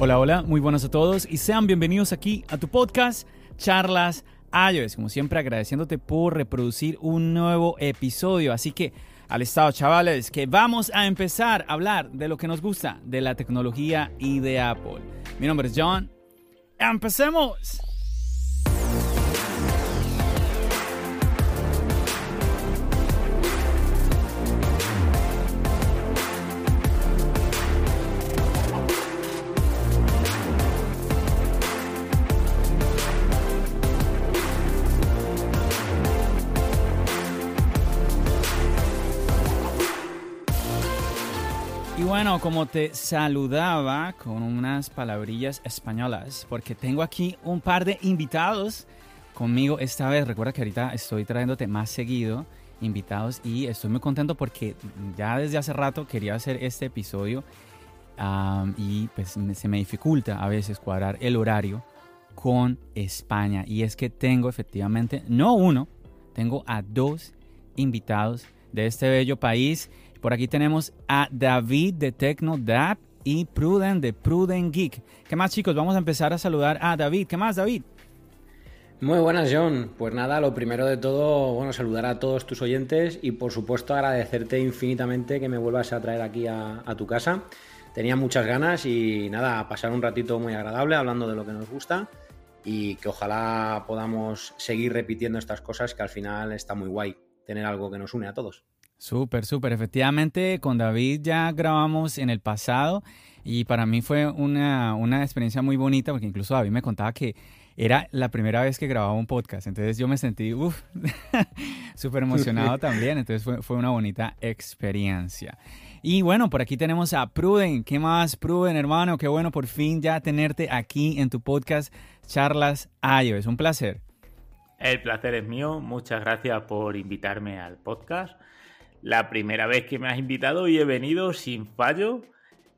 Hola, hola, muy buenos a todos y sean bienvenidos aquí a tu podcast, Charlas iOS. Como siempre, agradeciéndote por reproducir un nuevo episodio. Así que, al estado, chavales, que vamos a empezar a hablar de lo que nos gusta, de la tecnología y de Apple. Mi nombre es John. ¡Empecemos! Bueno, como te saludaba con unas palabrillas españolas, porque tengo aquí un par de invitados conmigo esta vez. Recuerda que ahorita estoy trayéndote más seguido invitados y estoy muy contento porque ya desde hace rato quería hacer este episodio um, y pues se me dificulta a veces cuadrar el horario con España. Y es que tengo efectivamente, no uno, tengo a dos invitados de este bello país por aquí tenemos a David de TecnoDap y Pruden de Pruden Geek. ¿Qué más chicos? Vamos a empezar a saludar a David. ¿Qué más David? Muy buenas John. Pues nada, lo primero de todo, bueno, saludar a todos tus oyentes y por supuesto agradecerte infinitamente que me vuelvas a traer aquí a, a tu casa. Tenía muchas ganas y nada, pasar un ratito muy agradable hablando de lo que nos gusta y que ojalá podamos seguir repitiendo estas cosas que al final está muy guay tener algo que nos une a todos. Súper, súper. Efectivamente, con David ya grabamos en el pasado y para mí fue una, una experiencia muy bonita porque incluso David me contaba que era la primera vez que grababa un podcast. Entonces yo me sentí súper emocionado también. Entonces fue, fue, una bonita experiencia. Y bueno, por aquí tenemos a Pruden. ¿Qué más, Pruden, hermano? Qué bueno por fin ya tenerte aquí en tu podcast Charlas Es Un placer. El placer es mío. Muchas gracias por invitarme al podcast la primera vez que me has invitado y he venido sin fallo.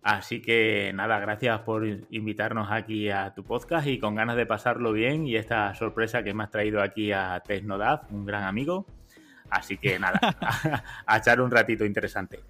Así que nada, gracias por invitarnos aquí a tu podcast y con ganas de pasarlo bien y esta sorpresa que me has traído aquí a Tecnodad, un gran amigo. Así que nada, a, echar un ratito interesante.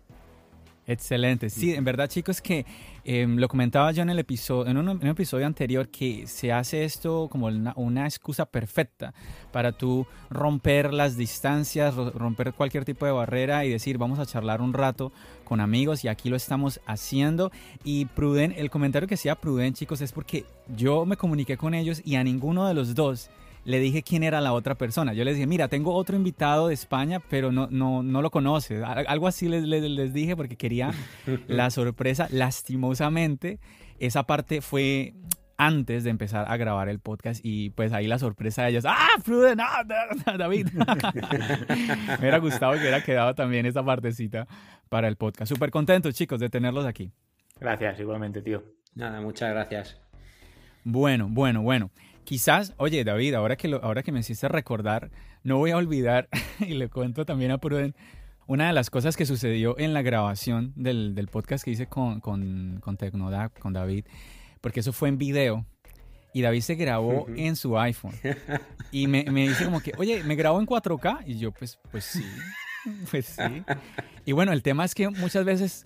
Excelente. Sí, en verdad, chicos, que eh, lo comentaba yo en el episodio, en un, episodio anterior, que se hace esto como una, una, excusa perfecta para tú romper las distancias, romper cualquier tipo de barrera y decir, vamos a charlar un rato con amigos y aquí lo estamos haciendo. Y Pruden, el comentario que hacía Pruden, chicos, es porque yo me comuniqué con ellos y a ninguno de los dos le dije quién era la otra persona. Yo les dije, mira, tengo otro invitado de España, pero no, no, no lo conoces. Algo así les, les, dije porque quería la sorpresa. Lastimosamente, esa parte fue antes de empezar a grabar el podcast y pues ahí la sorpresa de ellos, ¡ah, Flude, no, David! Me hubiera gustado que hubiera quedado también esa partecita para el podcast. Súper contentos, chicos, de tenerlos aquí. Gracias, igualmente, tío. Nada, muchas gracias. Bueno, bueno, bueno. Quizás, oye David, ahora que, lo, ahora que me hiciste recordar, no voy a olvidar, y le cuento también a Pruden, una de las cosas que sucedió en la grabación del, del podcast que hice con, con, con Tecnodac, con David, porque eso fue en video, y David se grabó en su iPhone. Y me, me, dice como que, oye, ¿me grabo en 4K? Y yo, pues, pues sí, pues sí. Y bueno, el tema es que muchas veces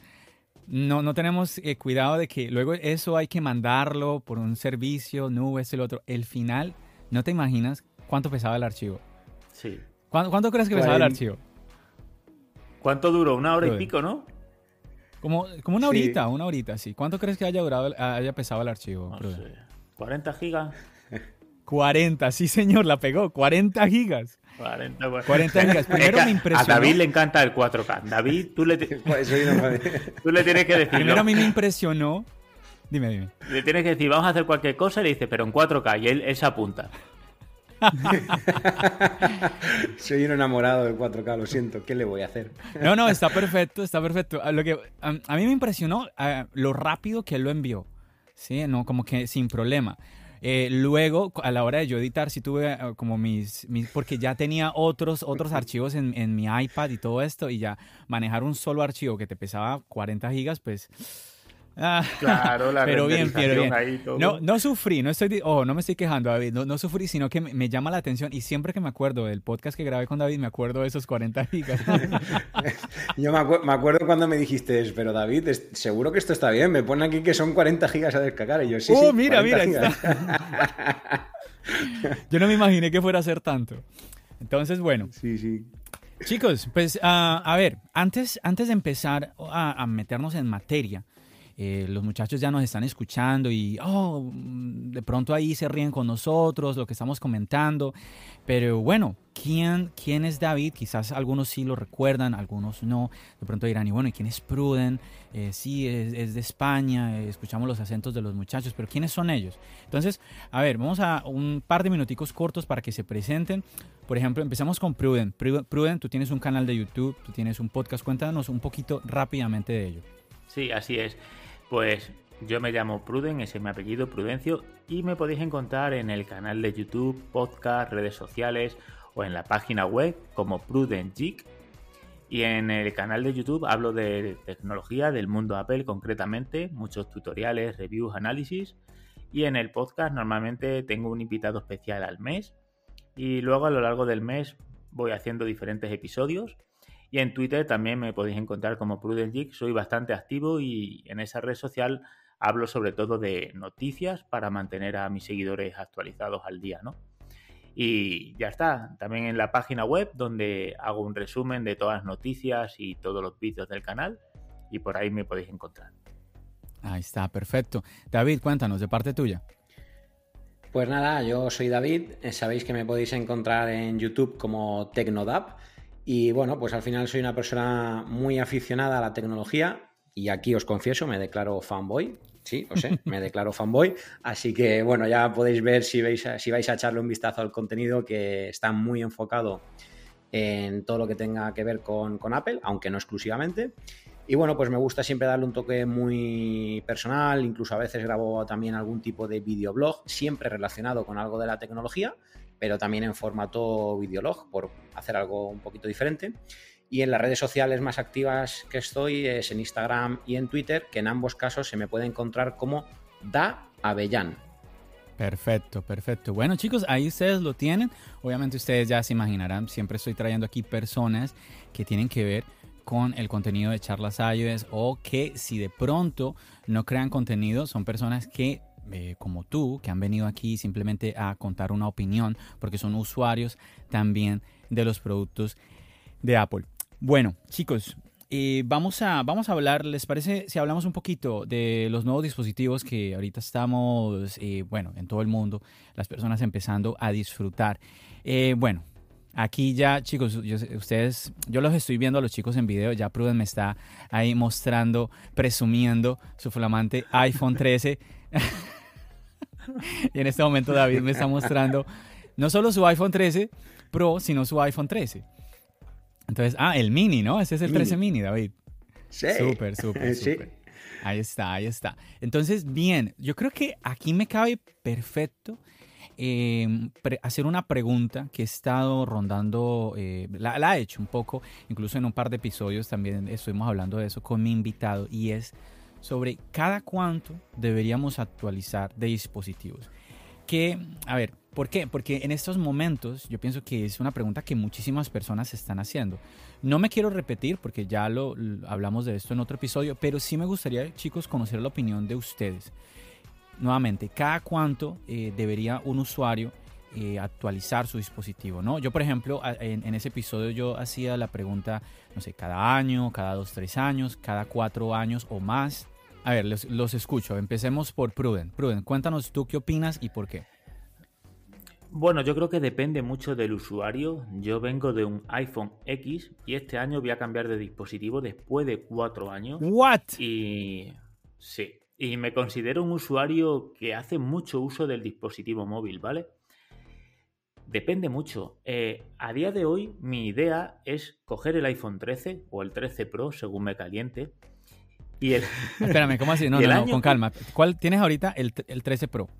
no, no tenemos eh, cuidado de que luego eso hay que mandarlo por un servicio, nubes, el otro. El final, no te imaginas cuánto pesaba el archivo. Sí. ¿Cuánto, crees que pesaba el archivo? ¿Cuánto duró? Una hora y pico, ¿no? Como, como una horita, una horita, sí. ¿Cuánto crees que haya durado, haya pesado el archivo? No sé. 40 gigas. 40, sí señor, la pegó. 40 gigas. 40, 40 gigas. Primero me impresionó. A David le encanta el 4K. David, tú le, tú le tienes que decir. Primero a mí me impresionó. Dime, dime. Le tienes que decir, vamos a hacer cualquier cosa y le dice, pero en 4K. Y él, se apunta. Soy un enamorado del 4K, lo siento, ¿qué le voy a hacer? No, no, está perfecto, está perfecto. Lo que, a, mí me impresionó lo rápido que él lo envió, ¿sí? No, como que sin problema. Eh, luego, a la hora de yo editar, sí tuve eh, como mis, porque ya tenía otros, otros archivos en, en mi iPad y todo esto, y ya manejar un solo archivo que te pesaba 40 gigas, pues Ah, claro, la pero bien, pero bien. Ahí, todo. No, no sufrí, no estoy, oh, no me estoy quejando, David, no, no sufrí, sino que me, llama la atención y siempre que me acuerdo del podcast que grabé con David, me acuerdo de esos 40 gigas. Yo me, acuerdo cuando me dijiste, pero David, seguro que esto está bien, me pone aquí que son 40 gigas a descargar y yo sí. Oh, mira, mira, yo no me imaginé que fuera a ser tanto. Entonces, bueno. Sí, sí. Chicos, pues ah, a ver, antes, antes de empezar a meternos en materia, eh, los muchachos ya nos están escuchando y, oh, de pronto ahí se ríen con nosotros, lo que estamos comentando. Pero bueno, ¿quién, quién es David? Quizás algunos sí lo recuerdan, algunos no. De pronto dirán, y bueno, ¿y quién es Pruden? Eh, sí, es, de España, eh, escuchamos los acentos de los muchachos, pero ¿quiénes son ellos? Entonces, a ver, vamos a un par de minuticos cortos para que se presenten. Por ejemplo, empezamos con Pruden. Pruden, tú tienes un canal de YouTube, tú tienes un podcast, cuéntanos un poquito rápidamente de ello. Sí, así es. Pues yo me llamo Pruden, ese es mi apellido, Prudencio, y me podéis encontrar en el canal de YouTube, podcast, redes sociales o en la página web como Pruden Geek. Y en el canal de YouTube hablo de tecnología, del mundo Apple concretamente, muchos tutoriales, reviews, análisis. Y en el podcast normalmente tengo un invitado especial al mes. Y luego a lo largo del mes voy haciendo diferentes episodios y en Twitter también me podéis encontrar como Prudent Geek. Soy bastante activo y en esa red social hablo sobre todo de noticias para mantener a mis seguidores actualizados al día, ¿no? Y ya está, también en la página web donde hago un resumen de todas las noticias y todos los vídeos del canal y por ahí me podéis encontrar. Ahí está, perfecto. David, cuéntanos de parte tuya. Pues nada, yo soy David, eh, sabéis que me podéis encontrar en YouTube como Tecnodap y bueno, pues al final soy una persona muy aficionada a la tecnología y aquí os confieso, me declaro fanboy. Sí, o sé, me declaro fanboy. Así que bueno, ya podéis ver si, veis, si vais a echarle un vistazo al contenido que está muy enfocado en todo lo que tenga que ver con, con Apple, aunque no exclusivamente. Y bueno, pues me gusta siempre darle un toque muy personal, incluso a veces grabo también algún tipo de videoblog, siempre relacionado con algo de la tecnología pero también en formato videolog, por hacer algo un poquito diferente. Y en las redes sociales más activas que estoy es en Instagram y en Twitter, que en ambos casos se me puede encontrar como Da Avellán. Perfecto, perfecto. Bueno chicos, ahí ustedes lo tienen. Obviamente ustedes ya se imaginarán, siempre estoy trayendo aquí personas que tienen que ver con el contenido de charlas iOS o que si de pronto no crean contenido, son personas que eh, como tú, que han venido aquí simplemente a contar una opinión, porque son usuarios también de los productos de Apple. Bueno, chicos, eh, vamos, a, vamos a hablar, ¿les parece si hablamos un poquito de los nuevos dispositivos que ahorita estamos, eh, bueno, en todo el mundo, las personas empezando a disfrutar? bueno, Aquí ya, chicos, ustedes, yo los estoy viendo a los chicos en video, ya Pruden me está ahí mostrando, presumiendo su flamante iPhone 13. y en este momento David me está mostrando no solo su iPhone 13 Pro, sino su iPhone 13. Entonces, ah, el mini, ¿no? Ese es el 13 mini, David. Sí. Súper, súper, súper. Ahí está, ahí está. Entonces, bien, yo creo que aquí me cabe perfecto em, hacer una pregunta que he estado rondando, eh, la, la, he hecho un poco, incluso en un par de episodios también estuvimos hablando de eso con mi invitado, y es sobre cada cuánto deberíamos actualizar de dispositivos. Que, a ver, ¿por qué? Porque en estos momentos yo pienso que es una pregunta que muchísimas personas están haciendo. No me quiero repetir porque ya lo, hablamos de esto en otro episodio, pero sí me gustaría, chicos, conocer la opinión de ustedes. Nuevamente, ¿cada cuánto eh, debería un usuario eh, actualizar su dispositivo, ¿no? Yo, por ejemplo, en, en, ese episodio yo hacía la pregunta, no sé, cada año, cada dos, tres años, cada cuatro años o más. A ver, los, escucho. Empecemos por Pruden. Pruden, cuéntanos tú qué opinas y por qué. Bueno, yo creo que depende mucho del usuario. Yo vengo de un iPhone X y este año voy a cambiar de dispositivo después de cuatro años. ¿What? Y sí, y me considero un usuario que hace mucho uso del dispositivo móvil, ¿vale? Depende mucho. Eh, a día de hoy, mi idea es coger el iPhone 13 o el 13 Pro, según me caliente. Y el... Espérame, ¿cómo así? No, no, no, con calma. ¿Cuál tienes ahorita? El, el 13 Pro.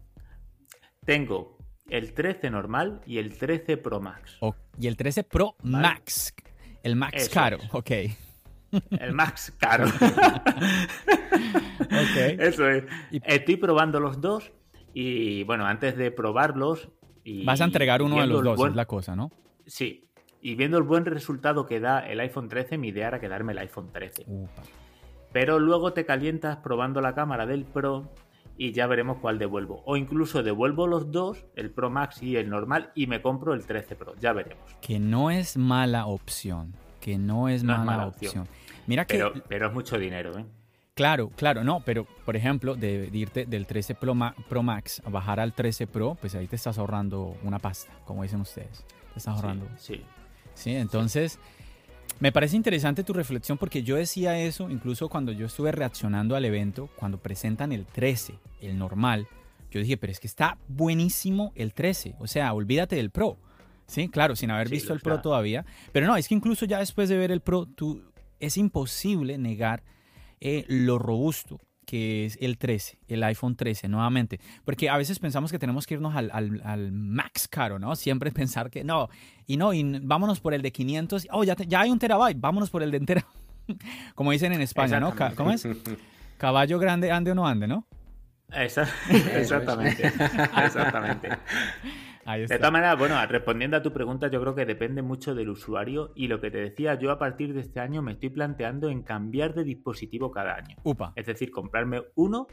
Tengo el 13 normal y el 13 Pro Max. y el 13 Pro Max. El Max caro, ok. El Max caro. Eso es. Estoy probando los dos y bueno, antes de probarlos... Y Vas a entregar uno de los dos, es la cosa, ¿no? Sí. Y viendo el buen resultado que da el iPhone 13, mi idea era quedarme el iPhone 13. Pero luego te calientas probando la cámara del Pro y ya veremos cuál devuelvo. O incluso devuelvo los dos, el Pro Max y el normal, y me compro el 13 Pro. Ya veremos. Que no es mala opción. Que no es, mala, opción. Mira que... Pero, es mucho dinero, ¿eh? Claro, claro, no, pero por ejemplo, de, irte del 13 Pro, Max a bajar al 13 Pro, pues ahí te estás ahorrando una pasta, como dicen ustedes. Te estás ahorrando. Sí. Sí, entonces... Me parece interesante tu reflexión porque yo decía eso incluso cuando yo estuve reaccionando al evento, cuando presentan el 13, el normal. Yo dije, pero es que está buenísimo el 13, o sea, olvídate del Pro. Sí, claro, sin haber visto el Pro todavía. Pero no, es que incluso ya después de ver el Pro, tú, es imposible negar eh, lo robusto que es el 13, el iPhone 13, nuevamente. Porque a veces pensamos que tenemos que irnos al, al, max caro, ¿no? Siempre pensar que no, y no, y vámonos por el de 500, oh, ya, ya hay un terabyte, vámonos por el de entera. Como dicen en España, ¿no? ¿Cómo es? Caballo grande, ande o no ande, ¿no? Exactamente. Exactamente. De todas maneras, bueno, respondiendo a tu pregunta, yo creo que depende mucho del usuario y lo que te decía, yo a partir de este año me estoy planteando en cambiar de dispositivo cada año. Upa. Es decir, comprarme uno,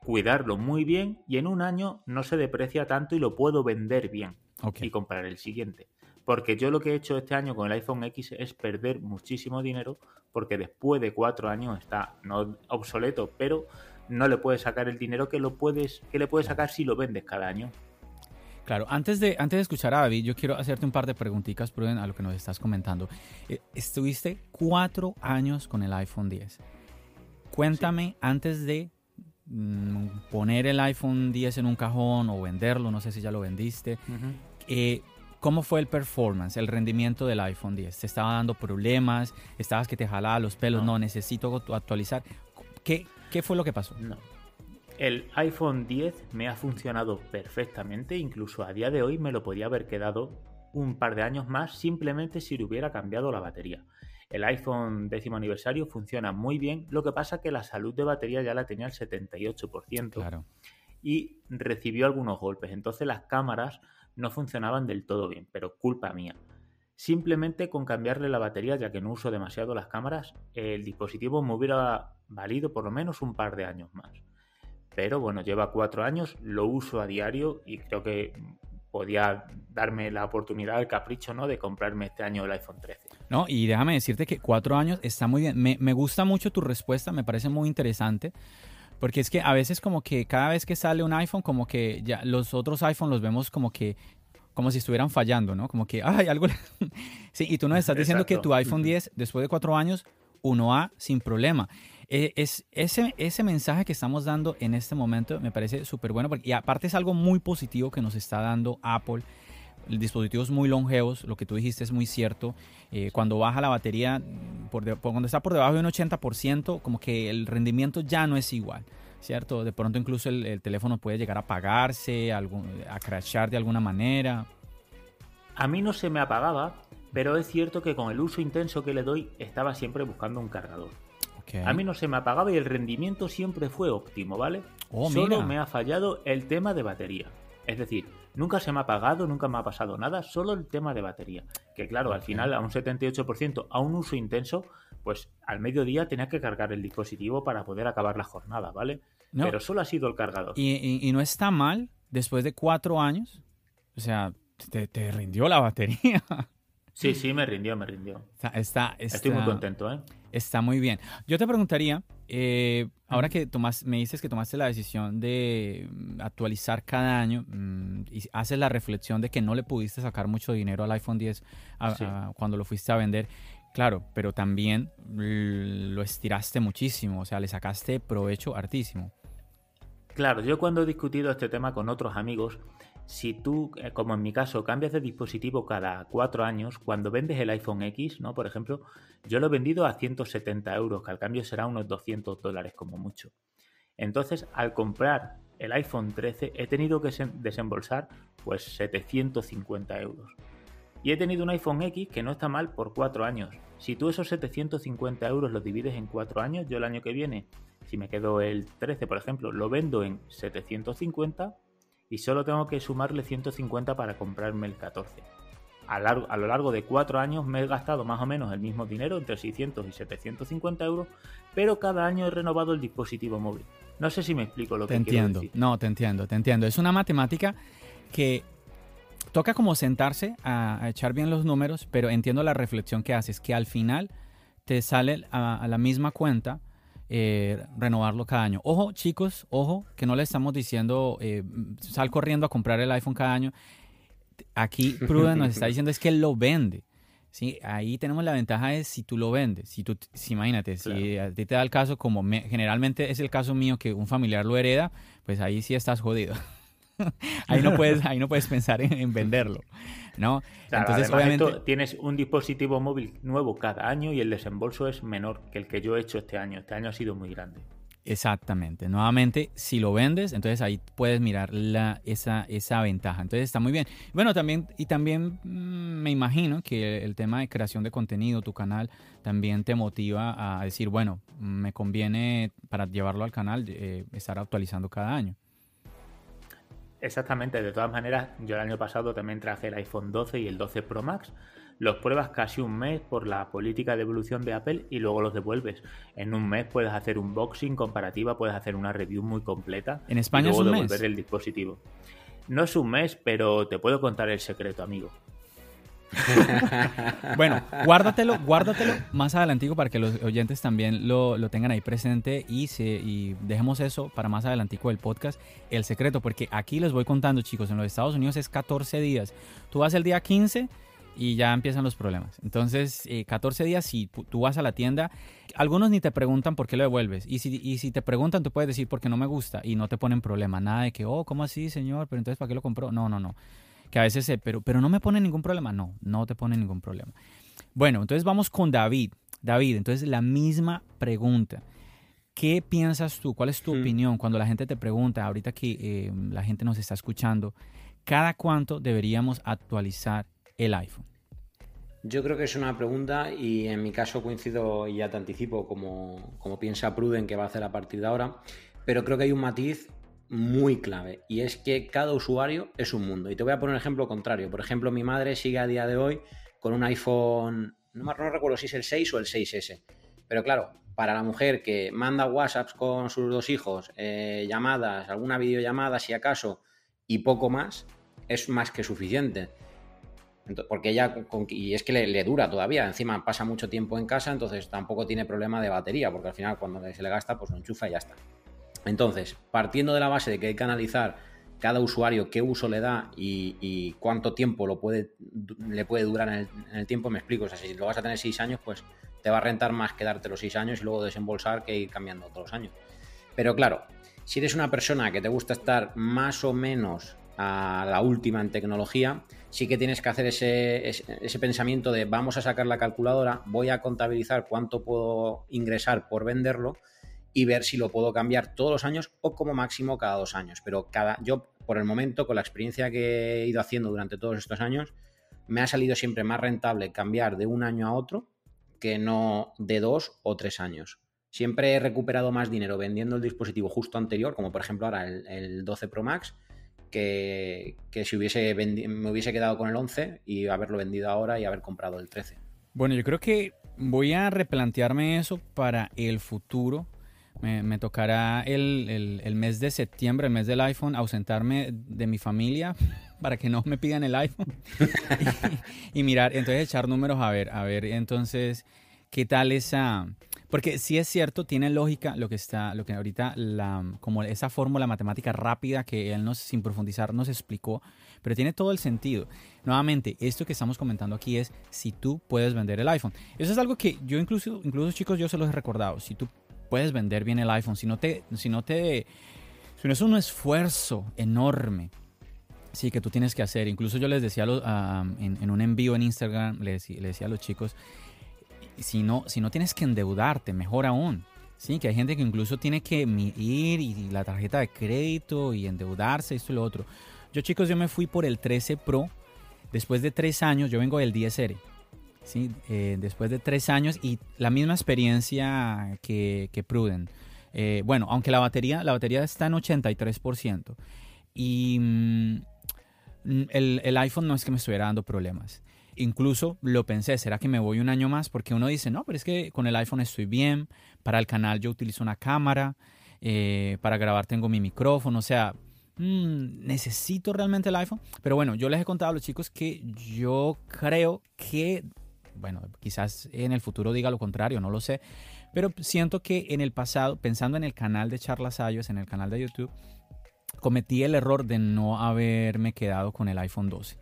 cuidarlo muy bien y en un año no se deprecia tanto y lo puedo vender bien y comprar el siguiente. Porque yo lo que he hecho este año con el iPhone X es perder muchísimo dinero porque después de cuatro años está no obsoleto, pero no le puedes sacar el dinero que lo puedes que le puedes sacar si lo vendes cada año. Claro, antes de, antes de escuchar a David, yo quiero hacerte un par de preguntitas, Pruden, a lo que nos estás comentando. Eh, estuviste cuatro años con el iPhone 10. Cuéntame, antes de mm, poner el iPhone 10 en un cajón o venderlo, no sé si ya lo vendiste, eh, ¿cómo fue el performance, el rendimiento del iPhone 10? ¿Te estaba dando problemas? ¿Estabas que te jalaba los pelos? No, necesito actualizar. ¿Qué, ¿Qué fue lo que pasó? No. El iPhone 10 me ha funcionado perfectamente, incluso a día de hoy me lo podía haber quedado un par de años más simplemente si le hubiera cambiado la batería. El iPhone décimo aniversario funciona muy bien, lo que pasa que la salud de batería ya la tenía el 78% y recibió algunos golpes, entonces las cámaras no funcionaban del todo bien, pero culpa mía. Simplemente con cambiarle la batería, ya que no uso demasiado las cámaras, el dispositivo me hubiera valido por lo menos un par de años más pero bueno, lleva cuatro años, lo uso a diario y creo que podía darme la oportunidad, el capricho, ¿no? De comprarme este año el iPhone 13. No, y déjame decirte que cuatro años está muy bien. Me, me gusta mucho tu respuesta, me parece muy interesante. Porque es que a veces como que cada vez que sale un iPhone, como que ya los otros iPhones los vemos como que como si estuvieran fallando, ¿no? Como que, ay, algo... sí, y tú nos estás diciendo que tu iPhone 10, después de cuatro años, uno a sin problema. Eh, es, ese, ese mensaje que estamos dando en este momento me parece súper bueno, porque, y aparte es algo muy positivo que nos está dando Apple. Dispositivos muy longevos, lo que tú dijiste es muy cierto. Eh, cuando baja la batería, por cuando está por debajo de un 80%, como que el rendimiento ya no es igual. ¿Cierto? De pronto incluso el, teléfono puede llegar a apagarse, a crashar de alguna manera. A mí no se me apagaba, pero es cierto que con el uso intenso que le doy estaba siempre buscando un cargador. A mí no se me apagaba y el rendimiento siempre fue óptimo, ¿vale? Oh, solo me ha fallado el tema de batería. Es decir, nunca se me ha apagado, nunca me ha pasado nada, solo el tema de batería. Que claro, al final a un 78%, a un uso intenso, pues al mediodía tenía que cargar el dispositivo para poder acabar la jornada, ¿vale? Pero solo ha sido el cargador. ¿Y, no está mal después de cuatro años? O sea, te rindió la batería. Sí, sí, me rindió, me rindió. Está, Estoy muy contento, ¿eh? Está muy bien. Yo te preguntaría, eh, ahora que tomas, me dices que tomaste la decisión de mm, actualizar cada año mm, y haces la reflexión de que no le pudiste sacar mucho dinero al iPhone 10 cuando lo fuiste a vender. Claro, pero también lo estiraste muchísimo, o sea, le sacaste provecho hartísimo. Claro, yo cuando he discutido este tema con otros amigos, si tú, eh, como en mi caso, cambias de dispositivo cada cuatro años, cuando vendes el iPhone X, ¿no? Por ejemplo, yo lo he vendido a 170 euros, que al cambio será unos 200 dólares como mucho. Entonces, al comprar el iPhone 13, he tenido que desembolsar pues 750 euros. Y he tenido un iPhone X que no está mal por cuatro años. Si tú esos 750 euros los divides en cuatro años, yo el año que viene, si me quedo el 13, por ejemplo, lo vendo en 750 y solo tengo que sumarle 150 para comprarme el 14. A, a, lo largo de cuatro años me he gastado más o menos el mismo dinero, entre 600 y 750 euros, pero cada año he renovado el dispositivo móvil. No sé si me explico lo te que entiendo. quiero decir. No, te entiendo, te entiendo. Es una matemática que toca como sentarse a, echar bien los números, pero entiendo la reflexión que haces, que al final te sale a la misma cuenta eh, renovarlo cada año. Ojo, chicos, ojo, que no le estamos diciendo eh, sal corriendo a comprar el iPhone cada año. Aquí Pruden nos está diciendo es que él lo vende. ¿sí? Ahí tenemos la ventaja de si tú lo vendes. Si tú, si, imagínate, si a ti te da el caso, como generalmente es el caso mío, que un familiar lo hereda, pues ahí sí estás jodido. ahí, no puedes, ahí no puedes pensar en, venderlo. ¿No? Entonces, obviamente... tienes un dispositivo móvil nuevo cada año y el desembolso es menor que el que yo he hecho este año. Este año ha sido muy grande. Exactamente. Nuevamente, si lo vendes, entonces ahí puedes mirar la, esa, esa ventaja. Entonces está muy bien. Bueno, también, y también mm, me imagino que el tema de creación de contenido, tu canal, también te motiva a decir, bueno, me conviene para llevarlo al canal eh, estar actualizando cada año. Exactamente, de todas maneras, yo el año pasado también traje el iPhone 12 y el 12 Pro Max. Los pruebas casi un mes por la política de evolución de Apple y luego los devuelves. En un mes puedes hacer un boxing comparativa, puedes hacer una review muy completa. En España y luego es un devolver el dispositivo. No es un mes, pero te puedo contar el secreto, amigo. bueno, guárdatelo, guárdatelo más adelantico para que los oyentes también lo, tengan ahí presente y, se, y dejemos eso para más adelantico del podcast, el secreto, porque aquí les voy contando, chicos, en los Estados Unidos es 14 días. Tú vas el día 15 y ya empiezan los problemas. Entonces, 14 eh, días, si tú vas a la tienda, algunos ni te preguntan por qué lo devuelves. Y si, y si te preguntan, tú puedes decir porque no me gusta y no te ponen problema. Nada de que, oh, ¿cómo así, señor? Pero entonces, ¿para qué lo compró? No, no, no que a veces, pero, pero no me pone ningún problema. No, no te pone ningún problema. Bueno, entonces vamos con David. David, entonces la misma pregunta. ¿Qué piensas tú? ¿Cuál es tu mm. opinión cuando la gente te pregunta, ahorita que eh, la gente nos está escuchando, cada cuánto deberíamos actualizar el iPhone? Yo creo que es una pregunta y en mi caso coincido y ya te anticipo como, como piensa Pruden que va a hacer a partir de ahora, pero creo que hay un matiz muy clave y es que cada usuario es un mundo. Y te voy a poner un ejemplo contrario. Por ejemplo, mi madre sigue a día de hoy con un iPhone, no, recuerdo si es el 6 o el 6S. Pero claro, para la mujer que manda WhatsApps con sus dos hijos, eh, llamadas, alguna videollamada si acaso, y poco más, es más que suficiente. porque ella, y es que le, le, dura todavía, encima pasa mucho tiempo en casa, entonces tampoco tiene problema de batería, porque al final cuando se le gasta, pues lo enchufa y ya está. Entonces, partiendo de la base de que hay que analizar cada usuario qué uso le da y, cuánto tiempo lo puede, le puede durar en el, tiempo, me explico. O sea, si lo vas a tener seis años, pues te va a rentar más quedarte los seis años y luego desembolsar que ir cambiando todos los años. Pero claro, si eres una persona que te gusta estar más o menos a la última en tecnología, sí que tienes que hacer ese, ese, pensamiento de vamos a sacar la calculadora, voy a contabilizar cuánto puedo ingresar por venderlo y ver si lo puedo cambiar todos los años o como máximo cada dos años. Pero cada, yo, por el momento, con la experiencia que he ido haciendo durante todos estos años, me ha salido siempre más rentable cambiar de un año a otro que no de dos o tres años. Siempre he recuperado más dinero vendiendo el dispositivo justo anterior, como por ejemplo ahora el, 12 Pro Max, que, si hubiese me hubiese quedado con el 11 y haberlo vendido ahora y haber comprado el 13. Bueno, yo creo que voy a replantearme eso para el futuro me, tocará el, mes de septiembre, el mes del iPhone, ausentarme de mi familia para que no me pidan el iPhone y, mirar, entonces echar números a ver, a ver, entonces, ¿qué tal esa? Porque sí es cierto, tiene lógica lo que está, lo que ahorita, la, como esa fórmula matemática rápida que él nos, sin profundizar, nos explicó, pero tiene todo el sentido. Nuevamente, esto que estamos comentando aquí es si tú puedes vender el iPhone. Eso es algo que yo incluso, incluso chicos, yo se los he recordado. Si tú puedes vender bien el iPhone, si no te, si no te, si no es un esfuerzo enorme Sí, que tú tienes que hacer. Incluso yo les decía en, un envío en Instagram, les, decía a los chicos, si no, si no tienes que endeudarte, mejor aún. Sí, que hay gente que incluso tiene que ir y la tarjeta de crédito y endeudarse, esto y lo otro. Yo chicos, yo me fui por el 13 Pro. Después de tres años, yo vengo del 10R. ¿Sí? Eh, después de tres años y la misma experiencia que, Pruden. Eh, bueno, aunque la batería, la batería está en 83%. Y mm, el, el, iPhone no es que me estuviera dando problemas. Incluso lo pensé, ¿será que me voy un año más? Porque uno dice, no, pero es que con el iPhone estoy bien. Para el canal yo utilizo una cámara. Eh, para grabar tengo mi micrófono. O sea, mm, necesito realmente el iPhone. Pero bueno, yo les he contado a los chicos que yo creo que bueno, quizás en el futuro diga lo contrario, no lo sé, pero siento que en el pasado, pensando en el canal de Charlas Ayos, en el canal de YouTube, cometí el error de no haberme quedado con el iPhone 12.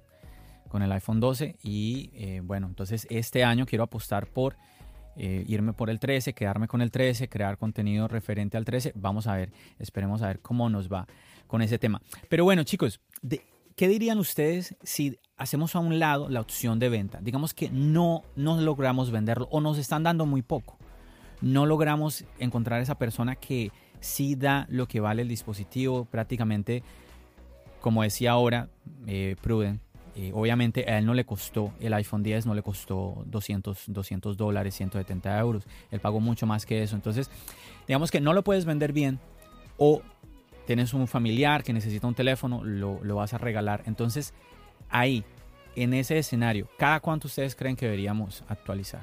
Con el iPhone 12 y eh, bueno, entonces este año quiero apostar por eh, irme por el 13, quedarme con el 13, crear contenido referente al 13. Vamos a ver, esperemos a ver cómo nos va con ese tema. Pero bueno, chicos, ¿qué dirían ustedes si hacemos a un lado la opción de venta. Digamos que no, no logramos venderlo o nos están dando muy poco. No logramos encontrar esa persona que sí da lo que vale el dispositivo. Prácticamente, como decía ahora eh, Pruden, eh, obviamente a él no le costó, el iPhone 10 no le costó 200, 200 dólares, 170 euros. Él pagó mucho más que eso. Entonces, digamos que no lo puedes vender bien o tienes un familiar que necesita un teléfono, lo, lo vas a regalar. Entonces, ahí, en ese escenario, ¿cada cuánto ustedes creen que deberíamos actualizar?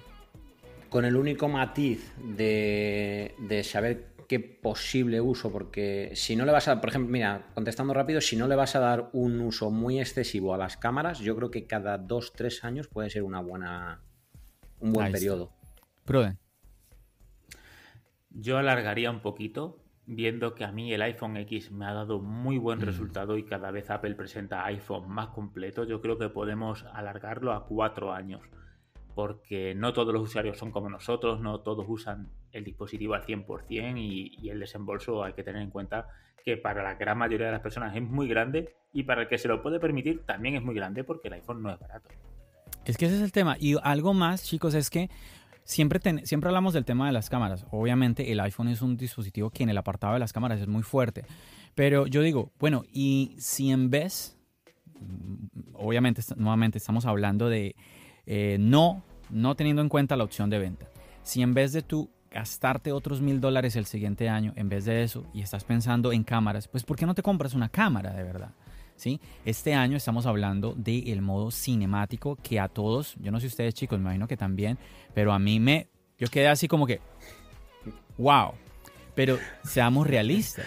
Con el único matiz de, saber qué posible uso, porque si no le vas a, por ejemplo, mira, contestando rápido, si no le vas a dar un uso muy excesivo a las cámaras, yo creo que cada dos, tres años puede ser una buena, un buen periodo. Pruden. Yo alargaría un poquito viendo que a mí el iPhone X me ha dado muy buen mm. resultado y cada vez Apple presenta iPhone más completo, yo creo que podemos alargarlo a cuatro años. Porque no todos los usuarios son como nosotros, no todos usan el dispositivo al 100% y, y el desembolso hay que tener en cuenta que para la gran mayoría de las personas es muy grande y para el que se lo puede permitir también es muy grande porque el iPhone no es barato. Es que ese es el tema. Y algo más, chicos, es que Siempre, siempre hablamos del tema de las cámaras. Obviamente el iPhone es un dispositivo que en el apartado de las cámaras es muy fuerte. Pero yo digo, bueno, y si en vez, obviamente nuevamente estamos hablando de eh, no, no teniendo en cuenta la opción de venta. Si en vez de tú gastarte otros mil dólares el siguiente año, en vez de eso, y estás pensando en cámaras, pues ¿por qué no te compras una cámara de verdad? ¿Sí? Este año estamos hablando del modo cinemático que a todos, yo no sé ustedes chicos, me imagino que también, pero a mí me, yo quedé así como que, wow, pero seamos realistas.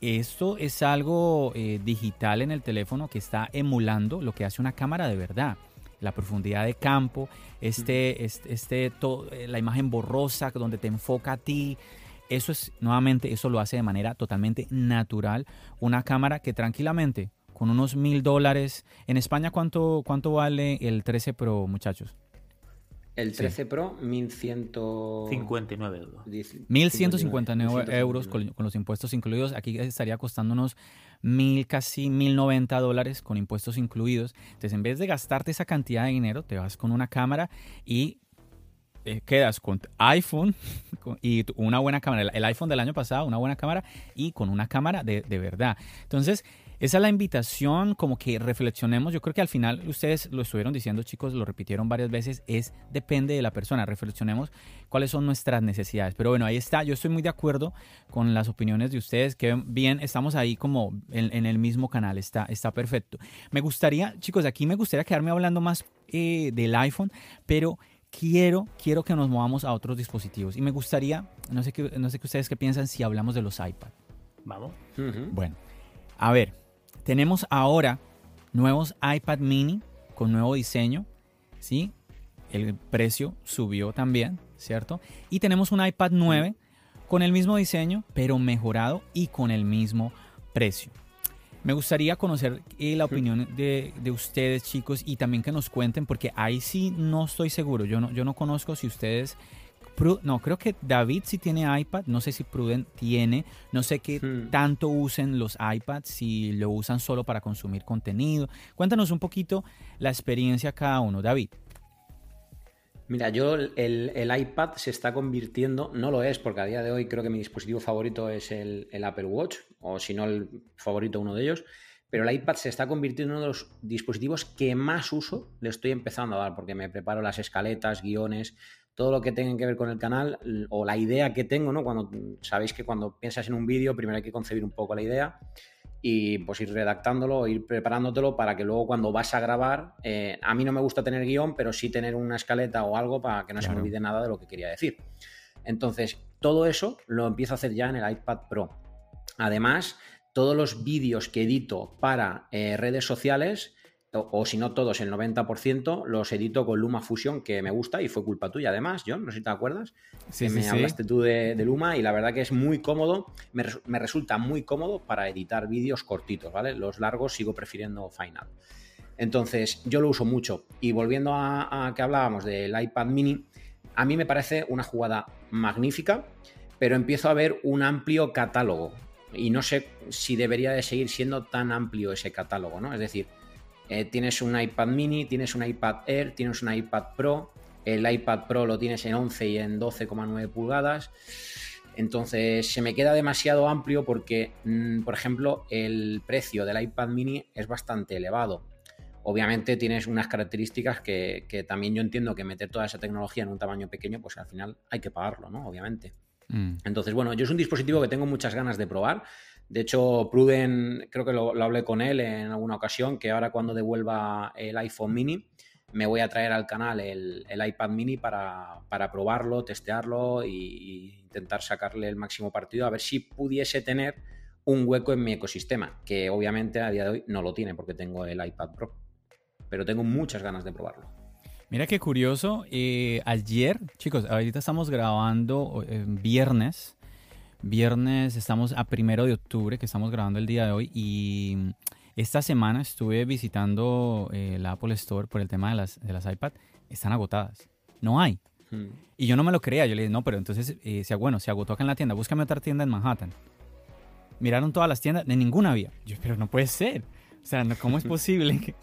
Esto es algo eh, digital en el teléfono que está emulando lo que hace una cámara de verdad. La profundidad de campo, este, este, este la imagen borrosa donde te enfoca a ti, eso es, nuevamente, eso lo hace de manera totalmente natural. Una cámara que tranquilamente con unos mil dólares. En España, ¿cuánto, ¿cuánto vale el 13 Pro, muchachos? El 13 Pro, 1159 euros. 1159 euros con, los impuestos incluidos. Aquí estaría costándonos mil, casi 1090 dólares con impuestos incluidos. Entonces, en vez de gastarte esa cantidad de dinero, te vas con una cámara y eh, quedas con iPhone y una buena cámara. El iPhone del año pasado, una buena cámara y con una cámara de, de verdad. Entonces, esa es la invitación, como que reflexionemos. Yo creo que al final ustedes lo estuvieron diciendo, chicos, lo repitieron varias veces, es depende de la persona. Reflexionemos cuáles son nuestras necesidades. Pero bueno, ahí está. Yo estoy muy de acuerdo con las opiniones de ustedes, que bien, estamos ahí como en, el mismo canal, está, está perfecto. Me gustaría, chicos, aquí me gustaría quedarme hablando más eh, del iPhone, pero quiero, quiero que nos movamos a otros dispositivos. Y me gustaría, no sé qué, no sé qué ustedes qué piensan si hablamos de los iPad. Vamos. Bueno, a ver, tenemos ahora nuevos iPad mini con nuevo diseño, ¿sí? El precio subió también, ¿cierto? Y tenemos un iPad 9 con el mismo diseño, pero mejorado y con el mismo precio. Me gustaría conocer eh, la opinión de, ustedes, chicos, y también que nos cuenten, porque ahí sí no estoy seguro. Yo no, yo no conozco si ustedes no, creo que David sí tiene iPad, no sé si Pruden tiene, no sé qué hmm. tanto usen los iPads, si lo usan solo para consumir contenido. Cuéntanos un poquito la experiencia cada uno, David. Mira, yo el, iPad se está convirtiendo, no lo es, porque a día de hoy creo que mi dispositivo favorito es el, Apple Watch, o si no el favorito uno de ellos, pero el iPad se está convirtiendo en uno de los dispositivos que más uso le estoy empezando a dar, porque me preparo las escaletas, guiones, todo lo que tenga que ver con el canal, o la idea que tengo, ¿no? Cuando sabéis que cuando piensas en un vídeo, primero hay que concebir un poco la idea y pues ir redactándolo, ir preparándotelo para que luego cuando vas a grabar, eh, a mí no me gusta tener guion, pero sí tener una escaleta o algo para que no se me olvide nada de lo que quería decir. Entonces, todo eso lo empiezo a hacer ya en el iPad Pro. Además, todos los vídeos que edito para eh, redes sociales o, si no todos, el 90%, los edito con Luma Fusion, que me gusta y fue culpa tuya además, John, no sé si te acuerdas, que me hablaste tú de, Luma y la verdad que es muy cómodo, me, resulta muy cómodo para editar vídeos cortitos, ¿vale? Los largos sigo prefiriendo Final. Entonces, yo lo uso mucho. Y volviendo a, a que hablábamos del iPad mini, a mí me parece una jugada magnífica, pero empiezo a ver un amplio catálogo. Y no sé si debería de seguir siendo tan amplio ese catálogo, ¿no? Es decir, eh, tienes un iPad mini, tienes un iPad Air, tienes un iPad Pro. El iPad Pro lo tienes en 11 y en 12,9 pulgadas. Entonces se me queda demasiado amplio porque, mm, por ejemplo, el precio del iPad mini es bastante elevado. Obviamente tienes unas características que, también yo entiendo que meter toda esa tecnología en un tamaño pequeño, pues al final hay que pagarlo, ¿no? Obviamente. Mm. Entonces, bueno, yo es un dispositivo que tengo muchas ganas de probar. De hecho, Pruden, creo que lo, hablé con él en alguna ocasión, que ahora cuando devuelva el iPhone mini, me voy a traer al canal el, iPad mini para, probarlo, testearlo e intentar sacarle el máximo partido, a ver si pudiese tener un hueco en mi ecosistema, que obviamente a día de hoy no lo tiene porque tengo el iPad Pro. Pero tengo muchas ganas de probarlo. Mira qué curioso, eh, ayer, chicos, ahorita estamos grabando eh, viernes, Viernes estamos a primero de octubre, que estamos grabando el día de hoy, y esta semana estuve visitando eh, el Apple Store por el tema de las, de las iPad. Están agotadas. No hay. Hmm. Y yo no me lo creía. Yo le dije, no, pero entonces, eh, bueno, se agotó acá en la tienda. Búscame otra tienda en Manhattan. Miraron todas las tiendas, de ninguna había. Yo, pero no puede ser. O sea, ¿cómo es posible?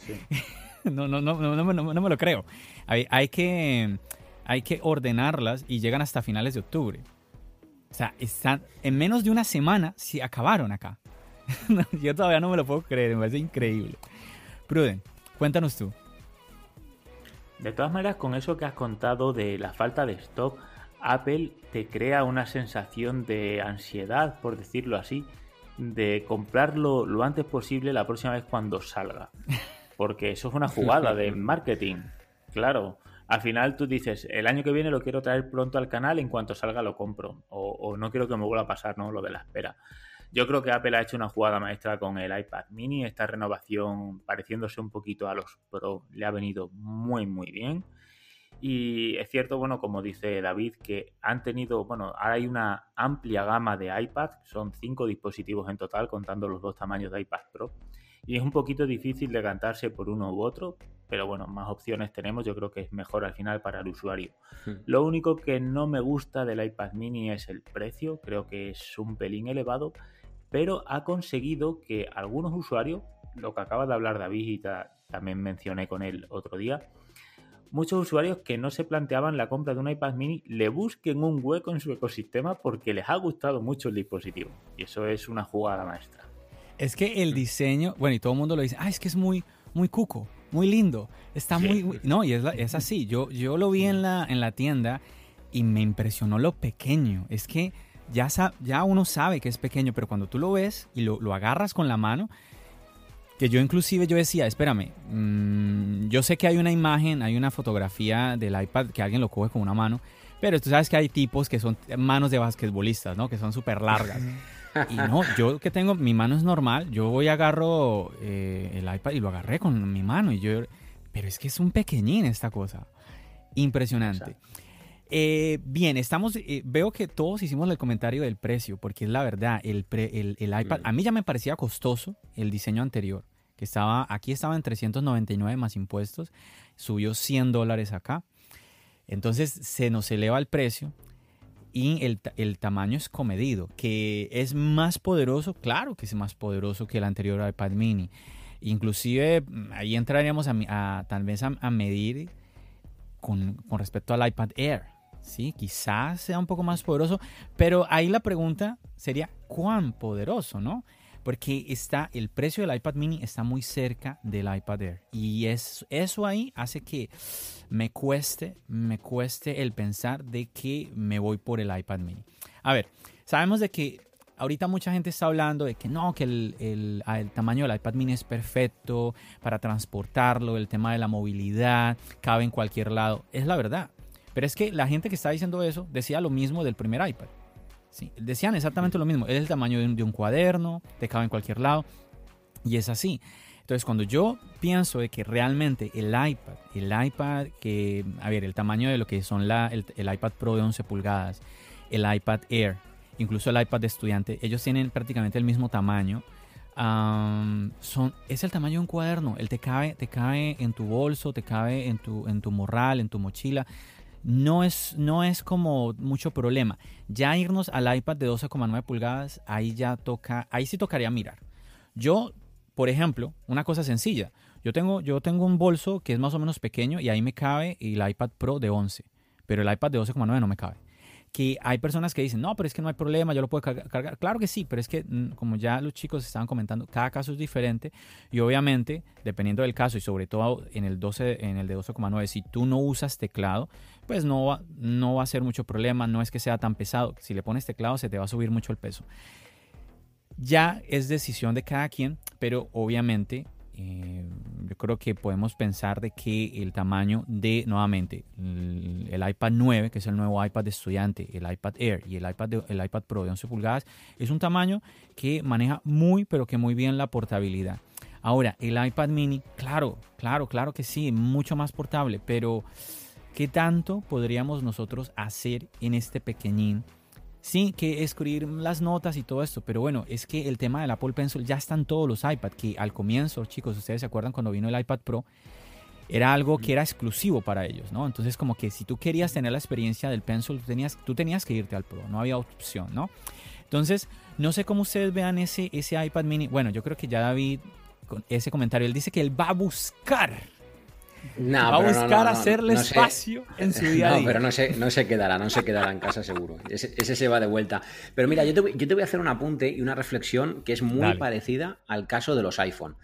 no, no, no, no, no, no, me lo creo. Hay, hay, que, hay que ordenarlas y llegan hasta finales de octubre. O sea, están, en menos de una semana se acabaron acá. Yo todavía no me lo puedo creer, me parece increíble. Pruden, cuéntanos tú. De todas maneras, con eso que has contado de la falta de stock, Apple te crea una sensación de ansiedad, por decirlo así, de comprarlo lo antes posible la próxima vez cuando salga. Porque eso es una jugada de marketing. Claro, al final tú dices, el año que viene lo quiero traer pronto al canal, en cuanto salga lo compro. O, no quiero que me vuelva a pasar, ¿no? Lo de la espera. Yo creo que Apple ha hecho una jugada maestra con el iPad mini. Esta renovación, pareciéndose un poquito a los Pro, le ha venido muy, muy bien. Y es cierto, bueno, como dice David, que han tenido, bueno, ahora hay una amplia gama de iPad, son cinco dispositivos en total, contando los dos tamaños de iPad Pro. Y es un poquito difícil decantarse por uno u otro, pero bueno, más opciones tenemos, yo creo que es mejor al final para el usuario. Hmm. Lo único que no me gusta del iPad mini es el precio, creo que es un pelín elevado, pero ha conseguido que algunos usuarios, lo que acaba de hablar David y también mencioné con él otro día, muchos usuarios que no se planteaban la compra de un iPad mini le busquen un hueco en su ecosistema porque les ha gustado mucho el dispositivo. Y eso es una jugada maestra. Es que el diseño, bueno, y todo el mundo lo dice, ah, es que es muy, muy cuco muy lindo, está muy, No, y es, así, yo, yo lo vi en la, en la tienda y me impresionó lo pequeño. Es que ya, ya uno sabe que es pequeño, pero cuando tú lo ves y lo, agarras con la mano, que yo inclusive yo decía, espérame, mm, yo sé que hay una imagen, hay una fotografía del iPad que alguien lo coge con una mano, pero tú sabes que hay tipos que son manos de basquetbolistas, ¿no? Que son súper largas. Y no, yo que tengo, mi mano es normal, yo voy agarro eh, el iPad y lo agarré con mi mano y yo, pero es que es un pequeñín esta cosa. Impresionante. Eh, bien, estamos, eh, veo que todos hicimos el comentario del precio, porque es la verdad, el, el, iPad, a mí ya me parecía costoso el diseño anterior, que estaba, aquí estaba en 399 más impuestos, subió 100 dólares acá. Entonces se nos eleva el precio y el, el, tamaño es comedido, que es más poderoso, claro que es más poderoso que el anterior iPad mini. Inclusive mm, ahí entraríamos a, tal vez a, medir con, con, respecto al iPad Air. Sí, quizás sea un poco más poderoso, pero ahí la pregunta sería cuán poderoso, ¿no? Porque está, el precio del iPad mini está muy cerca del iPad Air. Y es, eso ahí hace que me cueste, me cueste el pensar de que me voy por el iPad mini. A ver, sabemos de que ahorita mucha gente está hablando de que no, que el, el, el, tamaño del iPad mini es perfecto para transportarlo, el tema de la movilidad, cabe en cualquier lado. Es la verdad. Pero es que la gente que está diciendo eso decía lo mismo del primer iPad. Sí, decían exactamente lo mismo. Es el tamaño de un, cuaderno, te cabe en cualquier lado. Y es así. Entonces, cuando yo pienso de que realmente el iPad, el iPad que, a ver, el tamaño de lo que son la, el, iPad Pro de 11 pulgadas, el iPad Air, incluso el iPad de estudiante, ellos tienen prácticamente el mismo tamaño. son, es el tamaño de un cuaderno. Él te cabe, te cabe en tu bolso, te cabe en tu, en tu morral, en tu mochila no es, no es como mucho problema. Ya irnos al iPad de 12,9 pulgadas, ahí ya toca, ahí sí tocaría mirar. Yo, por ejemplo, una cosa sencilla, yo tengo, yo tengo un bolso que es más o menos pequeño y ahí me cabe el iPad Pro de 11, pero el iPad de 12,9 no me cabe que hay personas que dicen, no, pero es que no hay problema, yo lo puedo cargar. Claro que sí, pero es que mm, como ya los chicos estaban comentando, cada caso es diferente y obviamente, dependiendo del caso y sobre todo en el 12, en el de 12,9, si tú no usas teclado, pues no va, no va a ser mucho problema, no es que sea tan pesado. Si le pones teclado se te va a subir mucho el peso. Ya es decisión de cada quien, pero obviamente eh, yo creo que podemos pensar de que el tamaño de, nuevamente, el, iPad 9, que es el nuevo iPad de estudiante, el iPad Air y el iPad, el iPad Pro de 11 pulgadas, es un tamaño que maneja muy, pero que muy bien la portabilidad. Ahora, el iPad mini, claro, claro, claro que sí, mucho más portable, pero ¿qué tanto podríamos nosotros hacer en este pequeñín? Sí, que escribir las notas y todo esto, pero bueno, es que el tema del Apple Pencil ya están todos los iPad, que al comienzo, chicos, ustedes se acuerdan cuando vino el iPad Pro, era algo que era exclusivo para ellos, ¿no? Entonces como que si tú querías tener la experiencia del Pencil, tú tenías, tú tenías que irte al Pro, no había opción, ¿no? Entonces, no sé cómo ustedes vean ese, ese iPad mini. Bueno, yo creo que ya David, con ese comentario, él dice que él va a buscar va a buscar hacerle espacio en su día No, pero no se, no se quedará, no se quedará en casa seguro. Ese, se va de vuelta. Pero mira, yo te, yo te, voy a hacer un apunte y una reflexión que es muy parecida al caso de los iPhone.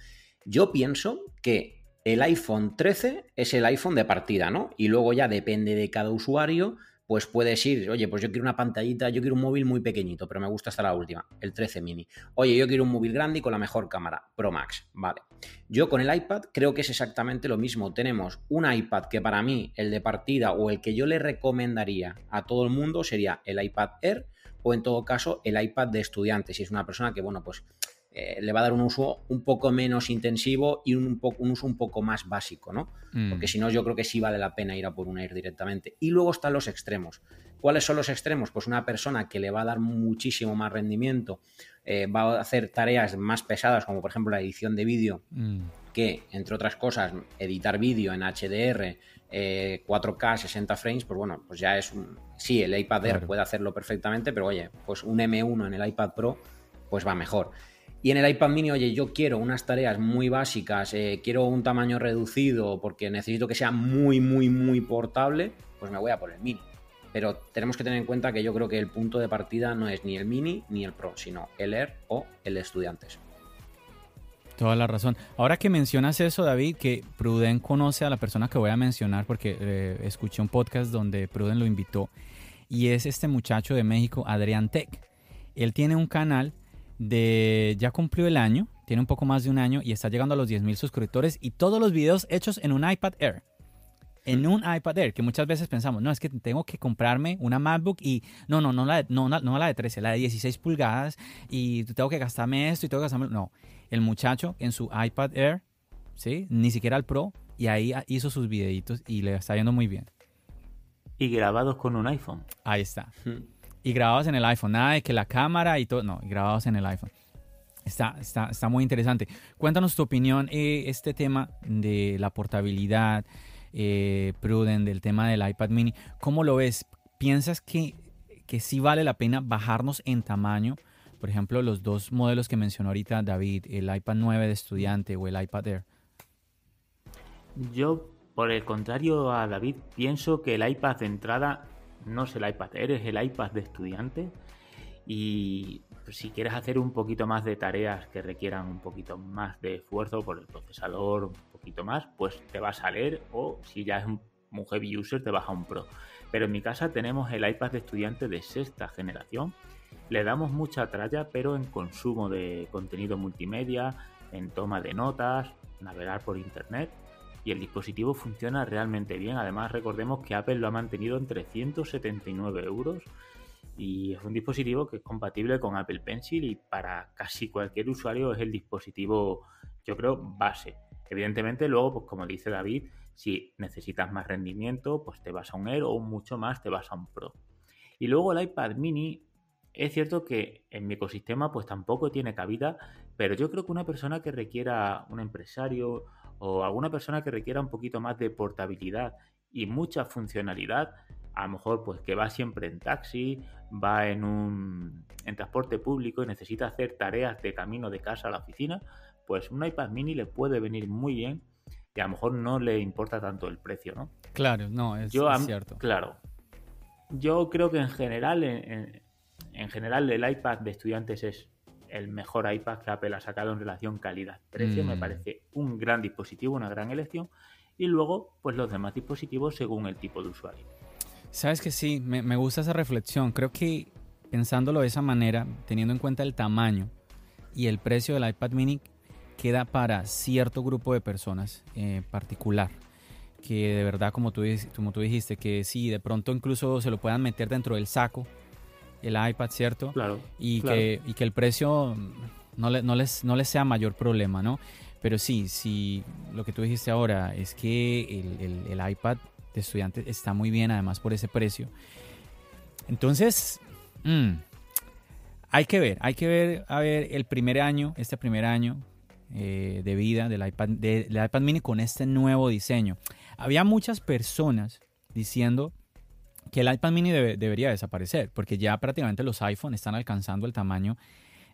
Yo pienso que el iPhone 13 es el iPhone de partida, ¿no? Y luego ya depende de cada usuario pues puedes ir, oye, pues yo quiero una pantallita, yo quiero un móvil muy pequeñito, pero me gusta hasta la última, el 13 mini. Oye, yo quiero un móvil grande y con la mejor cámara, Pro Max, vale. Yo con el iPad creo que es exactamente lo mismo. Tenemos un iPad que para mí, el de partida o el que yo le recomendaría a todo el mundo sería el iPad Air o en todo caso el iPad de estudiante, si es una persona que, bueno, pues eh, le va a dar un uso un poco menos intensivo y un, un uso un poco más básico, ¿no? Mm. Porque si no, yo creo que sí vale la pena ir a por un Air directamente. Y luego están los extremos. ¿Cuáles son los extremos? Pues una persona que le va a dar muchísimo más rendimiento, eh, va a hacer tareas más pesadas, como por ejemplo la edición de vídeo, mm. que entre otras cosas, editar vídeo en HDR, 4K, 60 frames, pues bueno, pues ya es un... Sí, el iPad Air puede hacerlo perfectamente, pero oye, pues un M1 en el iPad Pro, pues va mejor. Y en el iPad mini, oye, yo quiero unas tareas muy básicas, eh, quiero un tamaño reducido porque necesito que sea muy, muy, muy portable, pues me voy a por el mini. Pero tenemos que tener en cuenta que yo creo que el punto de partida no es ni el mini ni el pro, sino el Air o el estudiantes. Toda la razón. Ahora que mencionas eso, David, que Pruden conoce a la persona que voy a mencionar porque eh, escuché un podcast donde Pruden lo invitó y es este muchacho de México, Adrián Tech. Él tiene un canal de ya cumplió el año, tiene un poco más de un año y está llegando a los 10.000 suscriptores y todos los videos hechos en un iPad Air. En un iPad Air, que muchas veces pensamos, no, es que tengo que comprarme una MacBook y no, no, no la, no, no la de 13, la de 16 pulgadas y tengo que gastarme esto y tengo que gastarme... No, el muchacho en su iPad Air, ¿sí? Ni siquiera el Pro y ahí hizo sus videitos y le está yendo muy bien. Y grabados con un iPhone. Ahí está. Hmm y grabados en el iPhone. Nada de que la cámara y todo, no, grabados en el iPhone. Está, está, está muy interesante. Cuéntanos tu opinión, eh, este tema de la portabilidad, eh, Pruden, del tema del iPad mini. ¿Cómo lo ves? ¿Piensas que, que sí vale la pena bajarnos en tamaño. Por ejemplo, los dos modelos que mencionó ahorita David, el iPad 9 de estudiante o el iPad Air. Yo, por el contrario a David, pienso que el iPad de entrada no es el iPad Air, es el iPad de estudiante. Y si quieres hacer un poquito más de tareas que requieran un poquito más de esfuerzo por el procesador, un poquito más, pues te vas a leer o si ya es un, heavy user te vas a un Pro. Pero en mi casa tenemos el iPad de estudiante de sexta generación. Le damos mucha tralla, pero en consumo de contenido multimedia, en toma de notas, navegar por internet. Y el dispositivo funciona realmente bien. Además, recordemos que Apple lo ha mantenido en 379 euros y es un dispositivo que es compatible con Apple Pencil y para casi cualquier usuario es el dispositivo, yo creo, base. Evidentemente, luego, pues como dice David, si necesitas más rendimiento, pues te vas a un Air o mucho más te vas a un Pro. Y luego el iPad mini, es cierto que en mi ecosistema pues tampoco tiene cabida, pero yo creo que una persona que requiera, un empresario o alguna persona que requiera un poquito más de portabilidad y mucha funcionalidad, a lo mejor pues que va siempre en taxi, va en un en transporte público y necesita hacer tareas de camino de casa a la oficina, pues un iPad mini le puede venir muy bien y a lo mejor no le importa tanto el precio, ¿no? Claro, no, es, cierto. Claro. Yo creo que en general, en, general el iPad de estudiantes es el mejor iPad que Apple ha sacado en relación calidad-precio. Me mm. parece un gran dispositivo, una gran elección. Y luego, pues los demás dispositivos según el tipo de usuario. Sabes que sí, me, gusta esa reflexión. Creo que pensándolo de esa manera, teniendo en cuenta el tamaño y el precio del iPad mini, queda para cierto grupo de personas eh, particular. Que de verdad, como tú, como tú dijiste, que sí, de pronto incluso se lo puedan meter dentro del saco, el iPad, ¿cierto? Claro. Y, Que, y que el precio no, no, les, no les sea mayor problema, ¿no? Pero sí, sí, lo que tú dijiste ahora es que el, el, el iPad de estudiantes está muy bien, además por ese precio. Entonces, mm, hay que ver, hay que ver, a ver, el primer año, este primer año eh, de vida del iPad, de, iPad mini con este nuevo diseño. Había muchas personas diciendo que el iPad mini debería desaparecer, porque ya prácticamente los iPhones están alcanzando el tamaño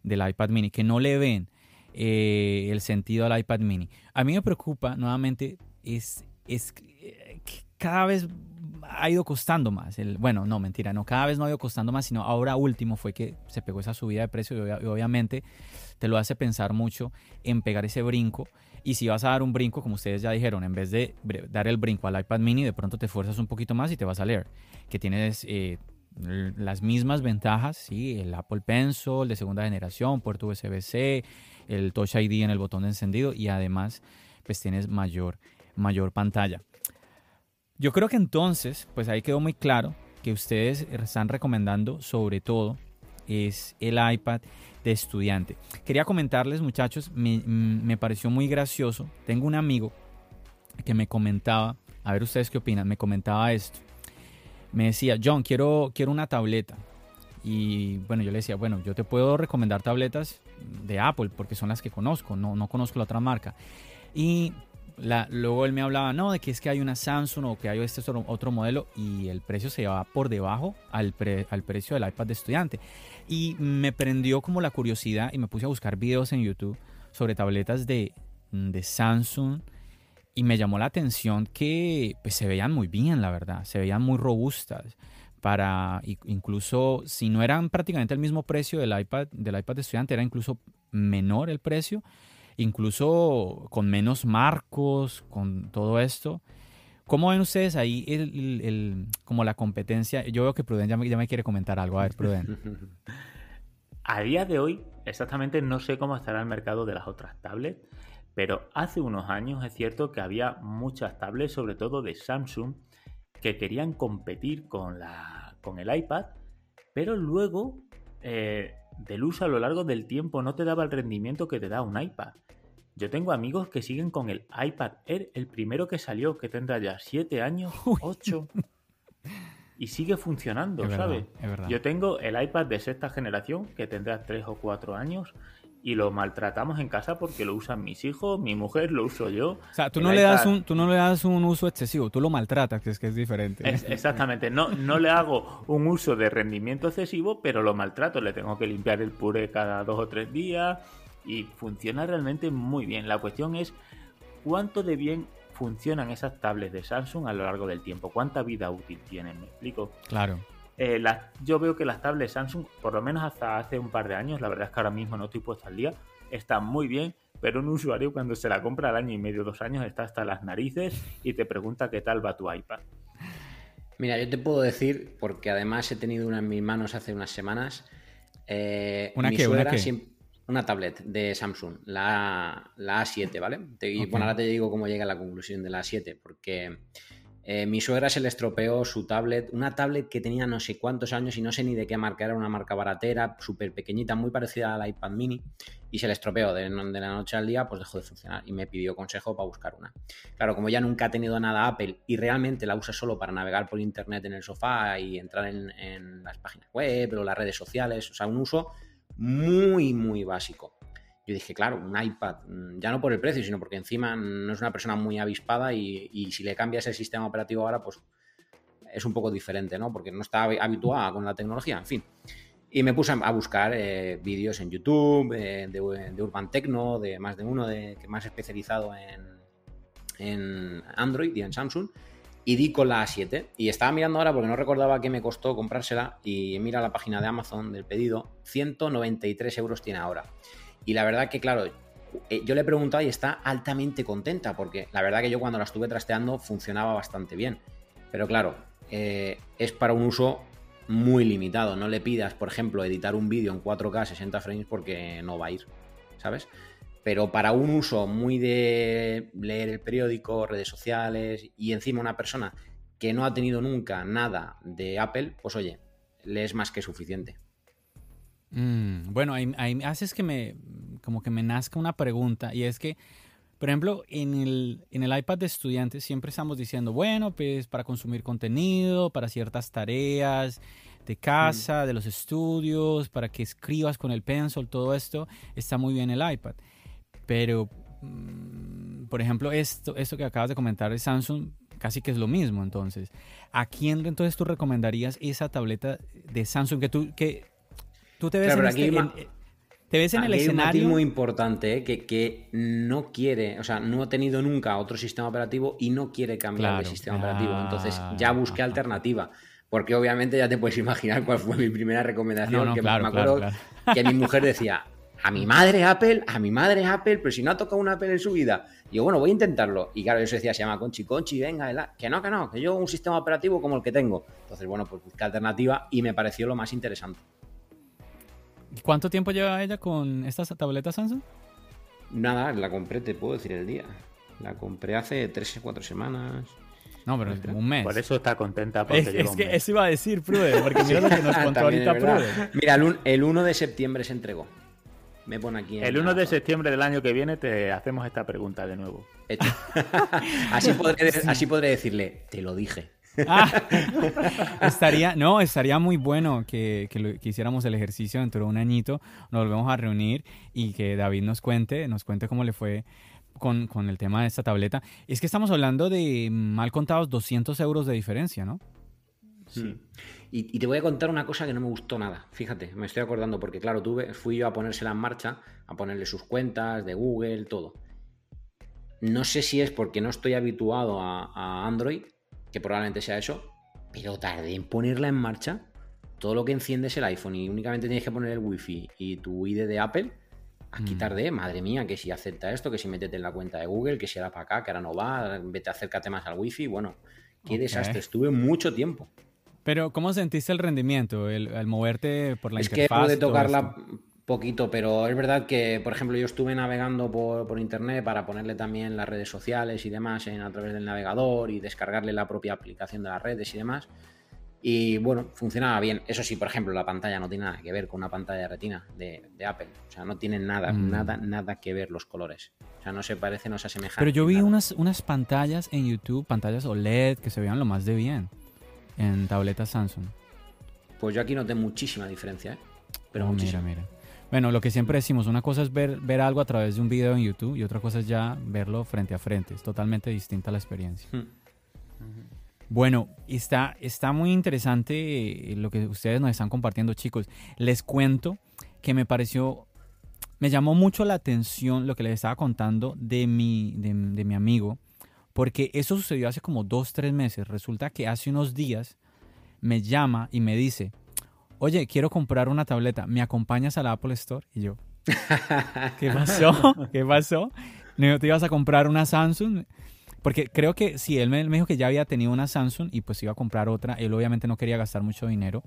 del iPad mini, que no le ven eh, el sentido al iPad mini. A mí me preocupa nuevamente es, es cada vez ha ido costando más. El, bueno, no, mentira, no, cada vez no ha ido costando más, sino ahora último fue que se pegó esa subida de precio y, obviamente te lo hace pensar mucho en pegar ese brinco. Y si vas a dar un brinco, como ustedes ya dijeron, en vez de dar el brinco al iPad mini, de pronto te fuerzas un poquito más y te vas a leer. Que tienes eh, las mismas ventajas, ¿sí? el Apple Pencil de segunda generación, puerto USB-C, el Touch ID en el botón de encendido y además pues tienes mayor, mayor pantalla. Yo creo que entonces, pues ahí quedó muy claro que ustedes están recomendando sobre todo es el iPad de estudiante. Quería comentarles muchachos, me, me, pareció muy gracioso. Tengo un amigo que me comentaba, a ver ustedes qué opinan, me comentaba esto. Me decía, John, quiero, quiero una tableta. Y bueno, yo le decía, bueno, yo te puedo recomendar tabletas de Apple porque son las que conozco, no, no conozco la otra marca. Y luego él me hablaba, no, de que es que hay una Samsung o que hay este otro, modelo y el precio se va por debajo al, al precio del iPad de estudiante. Y me prendió como la curiosidad y me puse a buscar videos en YouTube sobre tabletas de, de Samsung y me llamó la atención que pues, se veían muy bien, la verdad, se veían muy robustas. Para incluso si no eran prácticamente el mismo precio del iPad del iPad de estudiante, era incluso menor el precio incluso con menos marcos, con todo esto. ¿Cómo ven ustedes ahí el, como la competencia? Yo veo que Pruden ya me, quiere comentar algo. A ver, Pruden. A día de hoy, exactamente no sé cómo estará el mercado de las otras tablets, pero hace unos años es cierto que había muchas tablets, sobre todo de Samsung, que querían competir con, la, con el iPad, pero luego eh, del uso a lo largo del tiempo no te daba el rendimiento que te da un iPad. Yo tengo amigos que siguen con el iPad Air, el primero que salió, que tendrá ya 7 años, 8. y sigue funcionando, ¿sabes? Yo tengo el iPad de sexta generación, que tendrá 3 o 4 años, y lo maltratamos en casa porque lo usan mis hijos, mi mujer, lo uso yo. O sea, tú no, le das un, tú no le das un uso excesivo, tú lo maltratas, que es que es diferente. exactamente, no, no le hago un uso de rendimiento excesivo, pero lo maltrato, le tengo que limpiar el puré cada dos o tres días y funciona realmente muy bien. La cuestión es cuánto de bien funcionan esas tablets de Samsung a lo largo del tiempo, cuánta vida útil tienen, ¿me explico? Claro. Eh, yo veo que las tablets Samsung, por lo menos hasta hace un par de años, la verdad es que ahora mismo no estoy puesto al día, están muy bien, pero un usuario cuando se la compra al año y medio, dos años, está hasta las narices y te pregunta qué tal va tu iPad. Mira, yo te puedo decir, porque además he tenido una en mis manos hace unas semanas. Eh, ¿Una qué? ¿Una, una tablet de Samsung, la, la A7, ¿vale? Y bueno, ahora te digo cómo llega a la conclusión de la A7, porque eh, mi suegra se le estropeó su tablet, una tablet que tenía no sé cuántos años y no sé ni de qué marca, era una marca baratera, súper pequeñita, muy parecida al iPad mini, y se le estropeó de, la noche al día, pues dejó de funcionar y me pidió consejo para buscar una. Claro, como ya nunca ha tenido nada Apple y realmente la usa solo para navegar por internet en el sofá y entrar en, en las páginas web o las redes sociales, o sea, un uso muy, muy básico. Yo dije, claro, un iPad, mm, ya no por el precio, sino porque encima no es una persona muy avispada y, si le cambias el sistema operativo ahora, pues es un poco diferente, ¿no? Porque no está habituada con la tecnología, en fin. Y me puse a buscar eh, vídeos en YouTube eh, de, Urban Tecno, de más de uno, de, que más especializado en, en Android y en Samsung. Y di con la A7. Y estaba mirando ahora porque no recordaba qué me costó comprársela. Y mira la página de Amazon del pedido. 193 euros tiene ahora. Y la verdad que, claro, eh, yo le he preguntado y está altamente contenta, porque la verdad que yo cuando la estuve trasteando funcionaba bastante bien. Pero claro, eh, es para un uso muy limitado. No le pidas, por ejemplo, editar un vídeo en 4K 60 frames porque no va a ir, ¿sabes? Pero para un uso muy de leer el periódico, redes sociales y encima una persona que no ha tenido nunca nada de Apple, pues oye, le es más que suficiente. Mm, bueno, ahí, haces que me, como que me nazca una pregunta y es que, por ejemplo, en el, en el iPad de estudiantes siempre estamos diciendo, bueno, pues para consumir contenido, para ciertas tareas de casa, de los estudios, para que escribas con el pencil, todo esto, está muy bien el iPad. Pero, mm, por ejemplo, esto, esto que acabas de comentar de Samsung, casi que es lo mismo. Entonces, ¿a quién entonces tú recomendarías esa tableta de Samsung que tú, que Tú te ves en, este, eh, te ves en el escenario. Hay muy importante eh, que, que, no quiere, o sea, no ha tenido nunca otro sistema operativo y no quiere cambiar de sistema operativo. Entonces ya busqué alternativa. Porque obviamente ya te puedes imaginar cuál fue mi primera recomendación. que me acuerdo que mi mujer decía: A mi madre Apple, a mi madre Apple, pero si no ha tocado un Apple en su vida. Y yo, bueno, voy a intentarlo. Y claro, yo decía, se llama Conchi, Conchi, venga, que no, que no, que yo un sistema operativo como el que tengo. Entonces, bueno, pues busqué alternativa y me pareció lo más interesante. ¿Cuánto tiempo lleva ella con estas tabletas Samsung? Nada, la compré, te puedo decir el día. La compré hace tres o cuatro semanas. No, pero un mes. Por eso está contenta. es, es que eso iba a decir Prude, porque mira lo que nos contó ahorita Prude. Mira, el, 1 de septiembre se entregó. Me pone aquí. el 1 de septiembre del año que viene te hacemos esta pregunta de nuevo. así, podré, así podré decirle, te lo dije. Ah, estaría, no, estaría muy bueno que, hiciéramos el ejercicio dentro de un añito, nos volvemos a reunir y que David nos cuente, nos cuente cómo le fue con, el tema de esta tableta. Es que estamos hablando de mal contados 200 euros de diferencia, ¿no? Sí. Y, te voy a contar una cosa que no me gustó nada. Fíjate, me estoy acordando porque, claro, tuve, fui yo a ponérsela en marcha, a ponerle sus cuentas de Google, todo. No sé si es porque no estoy habituado a Android que probablemente sea eso, pero tardé en ponerla en marcha. Todo lo que enciende es el iPhone y únicamente tienes que poner el wifi y tu ID de Apple. Aquí mm. tardé, madre mía, que si acepta esto, que si métete en la cuenta de Google, que si era para acá, que ahora no va, vete acércate más al wifi. Bueno, qué desastre, estuve mucho tiempo. Pero, ¿cómo sentiste el rendimiento, el, moverte por la interfaz? Es que pude tocarla, poquito, pero es verdad que, por ejemplo, yo estuve navegando por, internet para ponerle también las redes sociales y demás en, a través del navegador y descargarle la propia aplicación de las redes y demás. Y bueno, funcionaba bien. Eso sí, por ejemplo, la pantalla no tiene nada que ver con una pantalla de retina de, Apple. O sea, no tienen nada, mm. nada, nada que ver los colores. O sea, no se parece, no se asemeja. Pero yo vi unas, unas pantallas en YouTube, pantallas OLED, que se veían lo más de bien en tabletas Samsung. Pues yo aquí noté muchísima diferencia, ¿eh? Pero oh, Mira, mira. Bueno, lo que siempre decimos, una cosa es ver, ver algo a través de un video en YouTube y otra cosa es ya verlo frente a frente. Es totalmente distinta la experiencia. Hmm. Bueno, está, está muy interesante eh, lo que ustedes nos están compartiendo, chicos. Les cuento que me pareció, me llamó mucho la atención lo que les estaba contando de mi, de, de mi amigo, porque eso sucedió hace como dos, tres meses. Resulta que hace unos días me llama y me dice, oye, quiero comprar una tableta, ¿me acompañas a la Apple Store? Y yo, ¿qué pasó? ¿Qué pasó? ¿No te ibas a comprar una Samsung? Porque creo que sí, él me, me, dijo que ya había tenido una Samsung y pues iba a comprar otra. Él obviamente no quería gastar mucho dinero.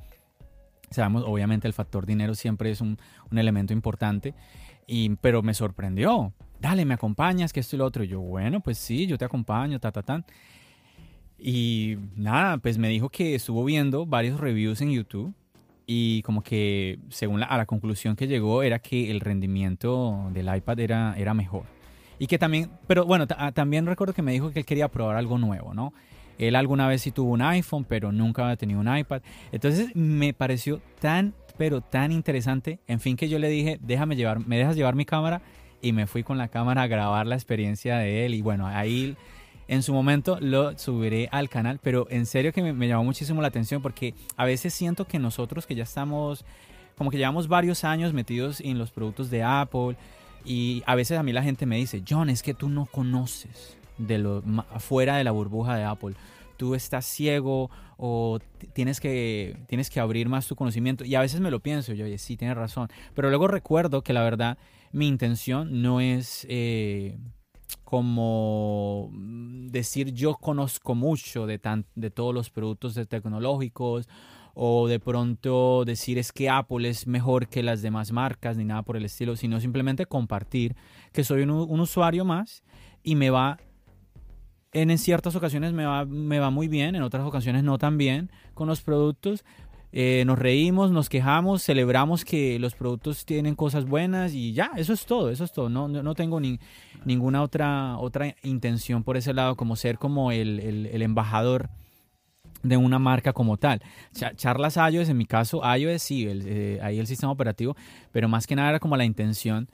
Sabemos, obviamente el factor dinero siempre es un, un elemento importante. Y, pero me sorprendió. Dale, me acompañas, que esto y lo otro. Y yo, bueno, pues sí, yo te acompaño, ta, ta, ta. Y nada, pues me dijo que estuvo viendo varios reviews en YouTube y como que según la, a la conclusión que llegó era que el rendimiento del iPad era, era mejor. Y que también, pero bueno, también recuerdo que me dijo que él quería probar algo nuevo, ¿no? Él alguna vez sí tuvo un iPhone, pero nunca había tenido un iPad. Entonces me pareció tan, pero tan interesante. En fin, que yo le dije, déjame llevar, me dejas llevar mi cámara y me fui con la cámara a grabar la experiencia de él. Y bueno, ahí en su momento lo subiré al canal, pero en serio que me, llamó muchísimo la atención porque a veces siento que nosotros que ya estamos, como que llevamos varios años metidos en los productos de Apple y a veces a mí la gente me dice, John, es que tú no conoces de lo fuera de la burbuja de Apple. Tú estás ciego o tienes que, tienes que abrir más tu conocimiento. Y a veces me lo pienso, yo, oye, sí, tienes razón. Pero luego recuerdo que la verdad, mi intención no es... Eh, como decir yo conozco mucho de, tan, de todos los productos tecnológicos o de pronto decir es que Apple es mejor que las demás marcas ni nada por el estilo, sino simplemente compartir que soy un, usuario más y me va en, en ciertas ocasiones me va, me va muy bien, en otras ocasiones no tan bien con los productos, eh, nos reímos, nos quejamos, celebramos que los productos tienen cosas buenas y ya, eso es todo, eso es todo. No, no tengo ni, ninguna otra, otra intención por ese lado, como ser como el, el, el embajador de una marca como tal. Ch charlas iOS, en mi caso, iOS sí, el, eh, ahí el sistema operativo, pero más que nada era como la intención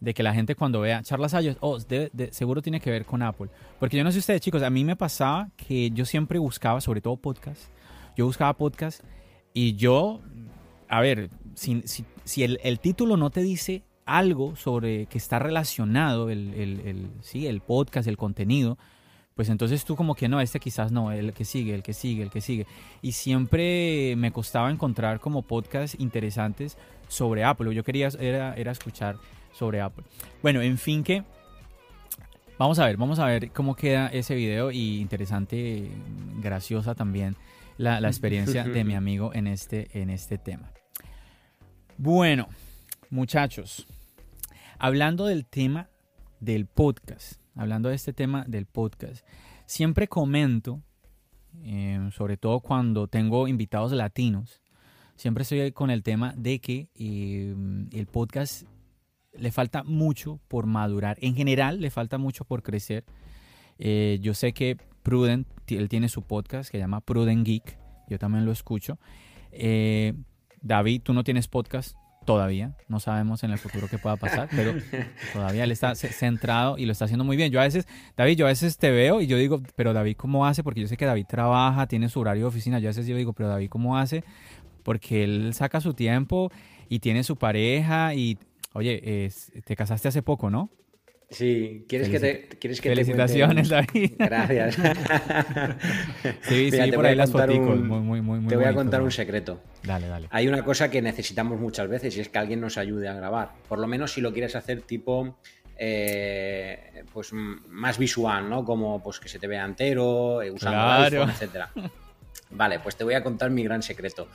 de que la gente cuando vea charlas iOS, oh, de, de, seguro tiene que ver con Apple. Porque yo no sé ustedes, chicos, a mí me pasaba que yo siempre buscaba, sobre todo podcast, yo buscaba podcast y yo, a ver, si, si, si el, el, título no te dice algo sobre que está relacionado el, el, el, sí, el podcast, el contenido, pues entonces tú como que no, este quizás no, el que sigue, el que sigue, el que sigue. Y siempre me costaba encontrar como podcasts interesantes sobre Apple. Yo quería era, era escuchar sobre Apple. Bueno, en fin que... Vamos a ver, vamos a ver cómo queda ese video y interesante, graciosa también la, la experiencia de mi amigo en este, en este tema. Bueno, muchachos, hablando del tema del podcast, hablando de este tema del podcast, siempre comento, eh, sobre todo cuando tengo invitados latinos, siempre estoy con el tema de que eh, el podcast le falta mucho por madurar. En general, le falta mucho por crecer. Eh, yo sé que Prudent, él tiene su podcast que se llama Prudent Geek. Yo también lo escucho. Eh, David, tú no tienes podcast todavía. No sabemos en el futuro qué pueda pasar, pero todavía él está centrado y lo está haciendo muy bien. Yo a veces, David, yo a veces te veo y yo digo, pero David, ¿cómo hace? Porque yo sé que David trabaja, tiene su horario de oficina. Yo a veces yo digo, pero David, ¿cómo hace? Porque él saca su tiempo y tiene su pareja y, oye, te casaste hace poco, ¿no? Sí, ¿quieres que te ¿quieres que Felicitaciones, te David. Gracias. sí, Mira, sí, por ahí las foticos, muy, muy, muy, muy Te voy bonito, a contar ¿no? un secreto. Dale, dale. Hay una cosa que necesitamos muchas veces y es que alguien nos ayude a grabar. Por lo menos si lo quieres hacer tipo eh, pues más visual, ¿no? Como pues que se te vea entero, eh, usando Claro. iPhone, etcétera. Vale, pues te voy a contar mi gran secreto.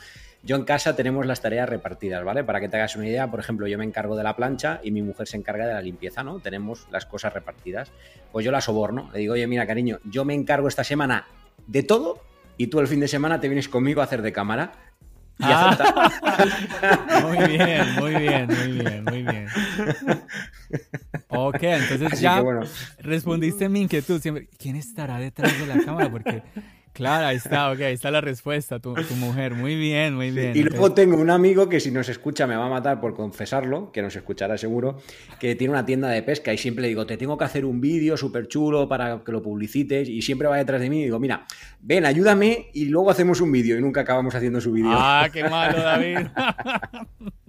Yo en casa tenemos las tareas repartidas, ¿vale? Para que te hagas una idea, por ejemplo, yo me encargo de la plancha y mi mujer se encarga de la limpieza, ¿no? Tenemos las cosas repartidas. Pues yo la soborno, le digo, oye, mira, cariño, yo me encargo esta semana de todo y tú el fin de semana te vienes conmigo a hacer de cámara. Y Ah. Muy bien, muy bien, muy bien, muy bien. Ok, entonces Así ya bueno. respondiste mi inquietud. Siempre, ¿quién estará detrás de la cámara? Porque, Claro, ahí está, ok, ahí está la respuesta, tu, mujer. Muy bien, muy bien. Y luego tengo un amigo que si nos escucha me va a matar por confesarlo, que nos escuchará seguro, que tiene una tienda de pesca y siempre le digo, te tengo que hacer un vídeo súper chulo para que lo publicites y siempre va detrás de mí y digo, mira, ven, ayúdame y luego hacemos un vídeo y nunca acabamos haciendo su vídeo. Ah, qué malo, David.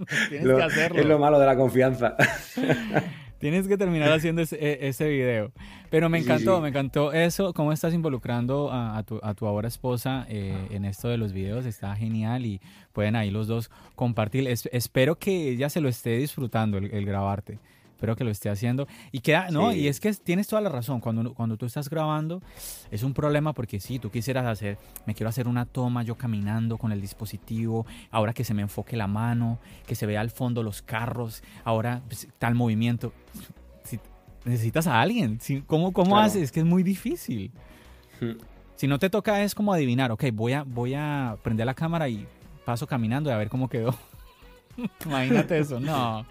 Tienes que hacerlo. Es lo malo de la confianza. Tienes que terminar haciendo ese, e, ese video. Pero me encantó, me encantó eso, cómo estás involucrando a, tu, a tu, ahora esposa eh, en esto de los videos. Está genial y pueden ahí los dos compartir. espero que ella se lo esté disfrutando el grabarte. Espero que lo esté haciendo. Y queda, no, y es que tienes toda la razón. Cuando, cuando tú estás grabando, es un problema porque si tú quisieras hacer, me quiero hacer una toma yo caminando con el dispositivo, ahora que se me enfoque la mano, que se vea al fondo los carros, ahora pues, tal movimiento. Si, necesitas a alguien. Si, ¿Cómo, cómo haces? Es que es muy difícil. Hmm. Si no te toca es como adivinar, ok, voy a, voy a prender la cámara y paso caminando y a ver cómo quedó. Imagínate eso, no.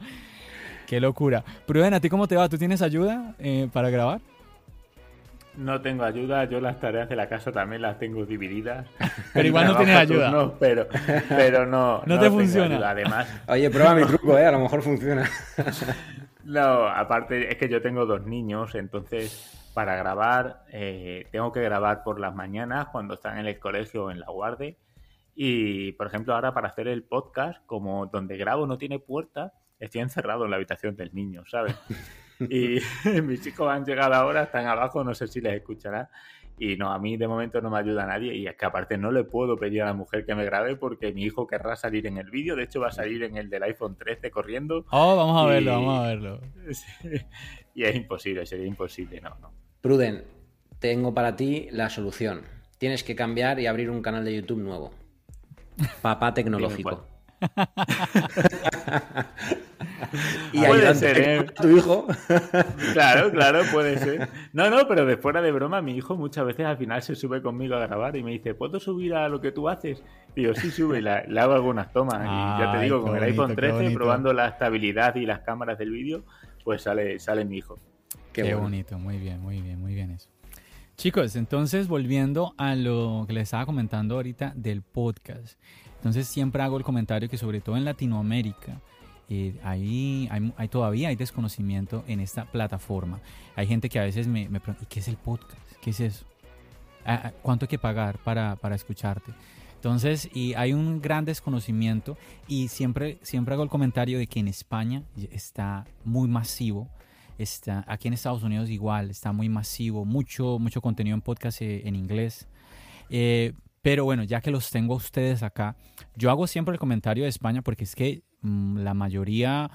Qué locura. Pruden, ¿a ti cómo te va? ¿Tú tienes ayuda eh, para grabar? No tengo ayuda, yo las tareas de la casa también las tengo divididas. Pero igual no tienes ayuda. No, pero, pero no. no, te funciona. Además. Oye, prueba mi truco, ¿eh? A lo mejor funciona. no, aparte es que yo tengo dos niños, entonces para grabar eh, tengo que grabar por las mañanas cuando están en el colegio o en la guardia. Y, por ejemplo, ahora para hacer el podcast, como donde grabo no tiene puerta, estoy encerrado en la habitación del niño, ¿sabes? Y mis chicos han llegado ahora, están abajo, no sé si les escuchará. Y no, a mí de momento no me ayuda nadie. Y es que aparte no le puedo pedir a la mujer que me grabe porque mi hijo querrá salir en el vídeo. De hecho, va a salir en el del iPhone 13 corriendo. Oh, vamos a verlo, vamos a verlo. Y es imposible, sería imposible, no, no. Pruden, tengo para ti la solución. Tienes que cambiar y abrir un canal de YouTube nuevo. Papá tecnológico. y puede ser, ¿eh? tu hijo. claro, claro, puede ser. No, no, pero de fuera de broma, mi hijo muchas veces al final se sube conmigo a grabar y me dice, ¿puedo subir a lo que tú haces? Y yo, sí, sube, y le hago algunas tomas. y ya te digo, con el iPhone 13, probando la estabilidad y las cámaras del vídeo, pues sale, sale mi hijo. Qué, bonito, muy bien, muy bien, muy bien eso. Chicos, entonces volviendo a lo que les estaba comentando ahorita del podcast. Entonces siempre hago el comentario que sobre todo en Latinoamérica, eh, hay, todavía hay desconocimiento en esta plataforma. Hay gente que a veces me, pregunta, ¿y qué es el podcast? ¿Qué es eso? Ah, ah, ¿Cuánto hay que pagar para, para escucharte? Entonces, y hay un gran desconocimiento y siempre, siempre hago el comentario de que en España está muy masivo, está, aquí en Estados Unidos igual, está muy masivo, mucho, mucho contenido en podcast eh, en inglés. Eh, pero bueno, ya que los tengo a ustedes acá, yo hago siempre el comentario de España porque es que la mayoría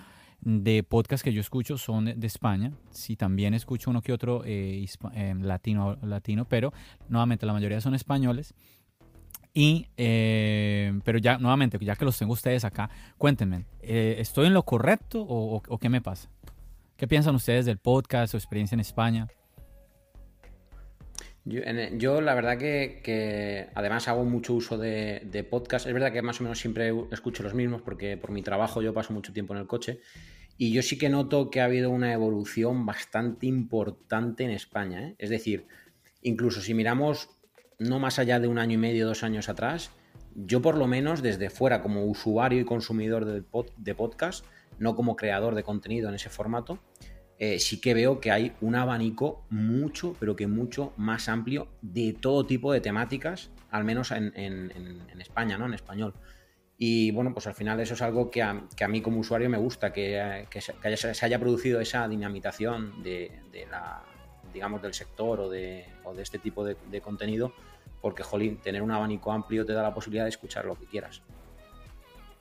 de podcasts que yo escucho son de, España. Sí, también escucho uno que otro eh, eh, latino, latino, pero nuevamente la mayoría son españoles. Y, eh, pero ya, nuevamente, ya que los tengo ustedes acá, cuéntenme, ¿estoy en lo correcto o, o, qué me pasa? ¿Qué piensan ustedes del podcast, su experiencia en España? Yo, la verdad que, además hago mucho uso de, de podcast. Es verdad que más o menos siempre escucho los mismos porque por mi trabajo yo paso mucho tiempo en el coche. Y yo sí que noto que ha habido una evolución bastante importante en España. ¿eh? Es decir, incluso si miramos no más allá de un año y medio, dos años atrás, yo por lo menos desde fuera como usuario y consumidor de, de podcast, no como creador de contenido en ese formato, eh, sí que veo que hay un abanico mucho, pero que mucho más amplio de todo tipo de temáticas, al menos en, España, ¿no? En español. Y bueno, pues al final eso es algo que a, mí como usuario me gusta, que, se, haya producido esa dinamitación de, la, digamos, del sector o de, este tipo de, contenido, porque, jolín, tener un abanico amplio te da la posibilidad de escuchar lo que quieras.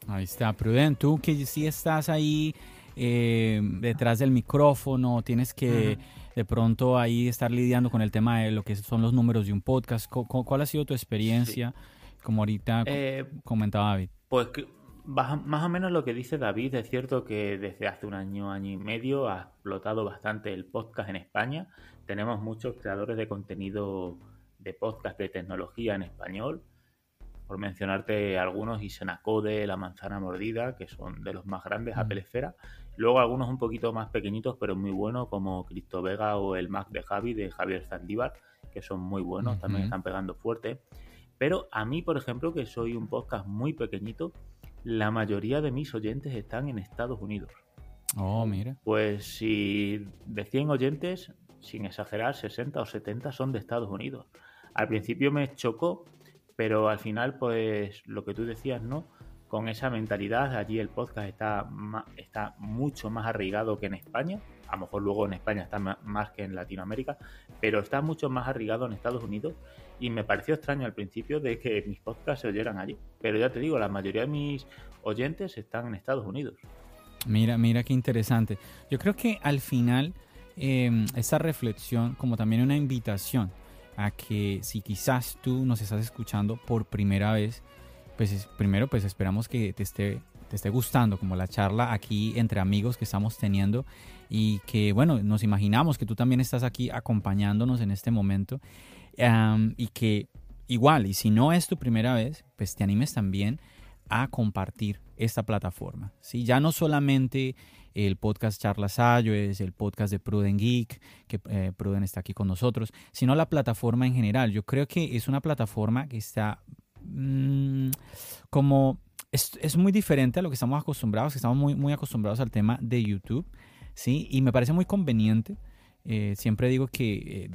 Ahí está, Prudent, tú que sí estás ahí eh, detrás del micrófono, tienes que de pronto ahí estar lidiando con el tema de lo que son los números de un podcast. ¿Cuál ha sido tu experiencia, como ahorita eh, comentaba David? Pues más o menos lo que dice David, es cierto que desde hace un año, año y medio ha explotado bastante el podcast en España. Tenemos muchos creadores de contenido de podcast de tecnología en español por mencionarte algunos, Isenacode, La Manzana Mordida, que son de los más grandes, Apple Esfera. Luego algunos un poquito más pequeñitos, pero muy buenos, como Cristo Vega o el Mac de Javi, de Javier Zandívar, que son muy buenos, también están pegando fuerte. Pero a mí, por ejemplo, que soy un podcast muy pequeñito, la mayoría de mis oyentes están en Estados Unidos. Oh, mira. Pues si de 100 oyentes, sin exagerar, 60 o 70 son de Estados Unidos. Al principio me chocó, pero al final, pues lo que tú decías, ¿no? Con esa mentalidad, allí el podcast está, está mucho más arraigado que en España. A lo mejor luego en España está más que en Latinoamérica, pero está mucho más arraigado en Estados Unidos y me pareció extraño al principio de que mis podcasts se oyeran allí. Pero ya te digo, la mayoría de mis oyentes están en Estados Unidos. Mira, mira qué interesante. Yo creo que al final eh, esta reflexión, como también una invitación a que si quizás tú nos estás escuchando por primera vez, pues primero pues esperamos que te esté, te esté gustando como la charla aquí entre amigos que estamos teniendo y que bueno, nos imaginamos que tú también estás aquí acompañándonos en este momento y que igual, y si no es tu primera vez, pues te animes también a compartir esta plataforma. ¿sí? Ya no solamente el podcast Charla Sayo, es el podcast de Pruden Geek, que eh, Pruden está aquí con nosotros, sino la plataforma en general. Yo creo que es una plataforma que está mm, como... Es, es, muy diferente a lo que estamos acostumbrados, que estamos muy, muy acostumbrados al tema de YouTube, ¿sí? Y me parece muy conveniente. Eh, siempre digo que eh,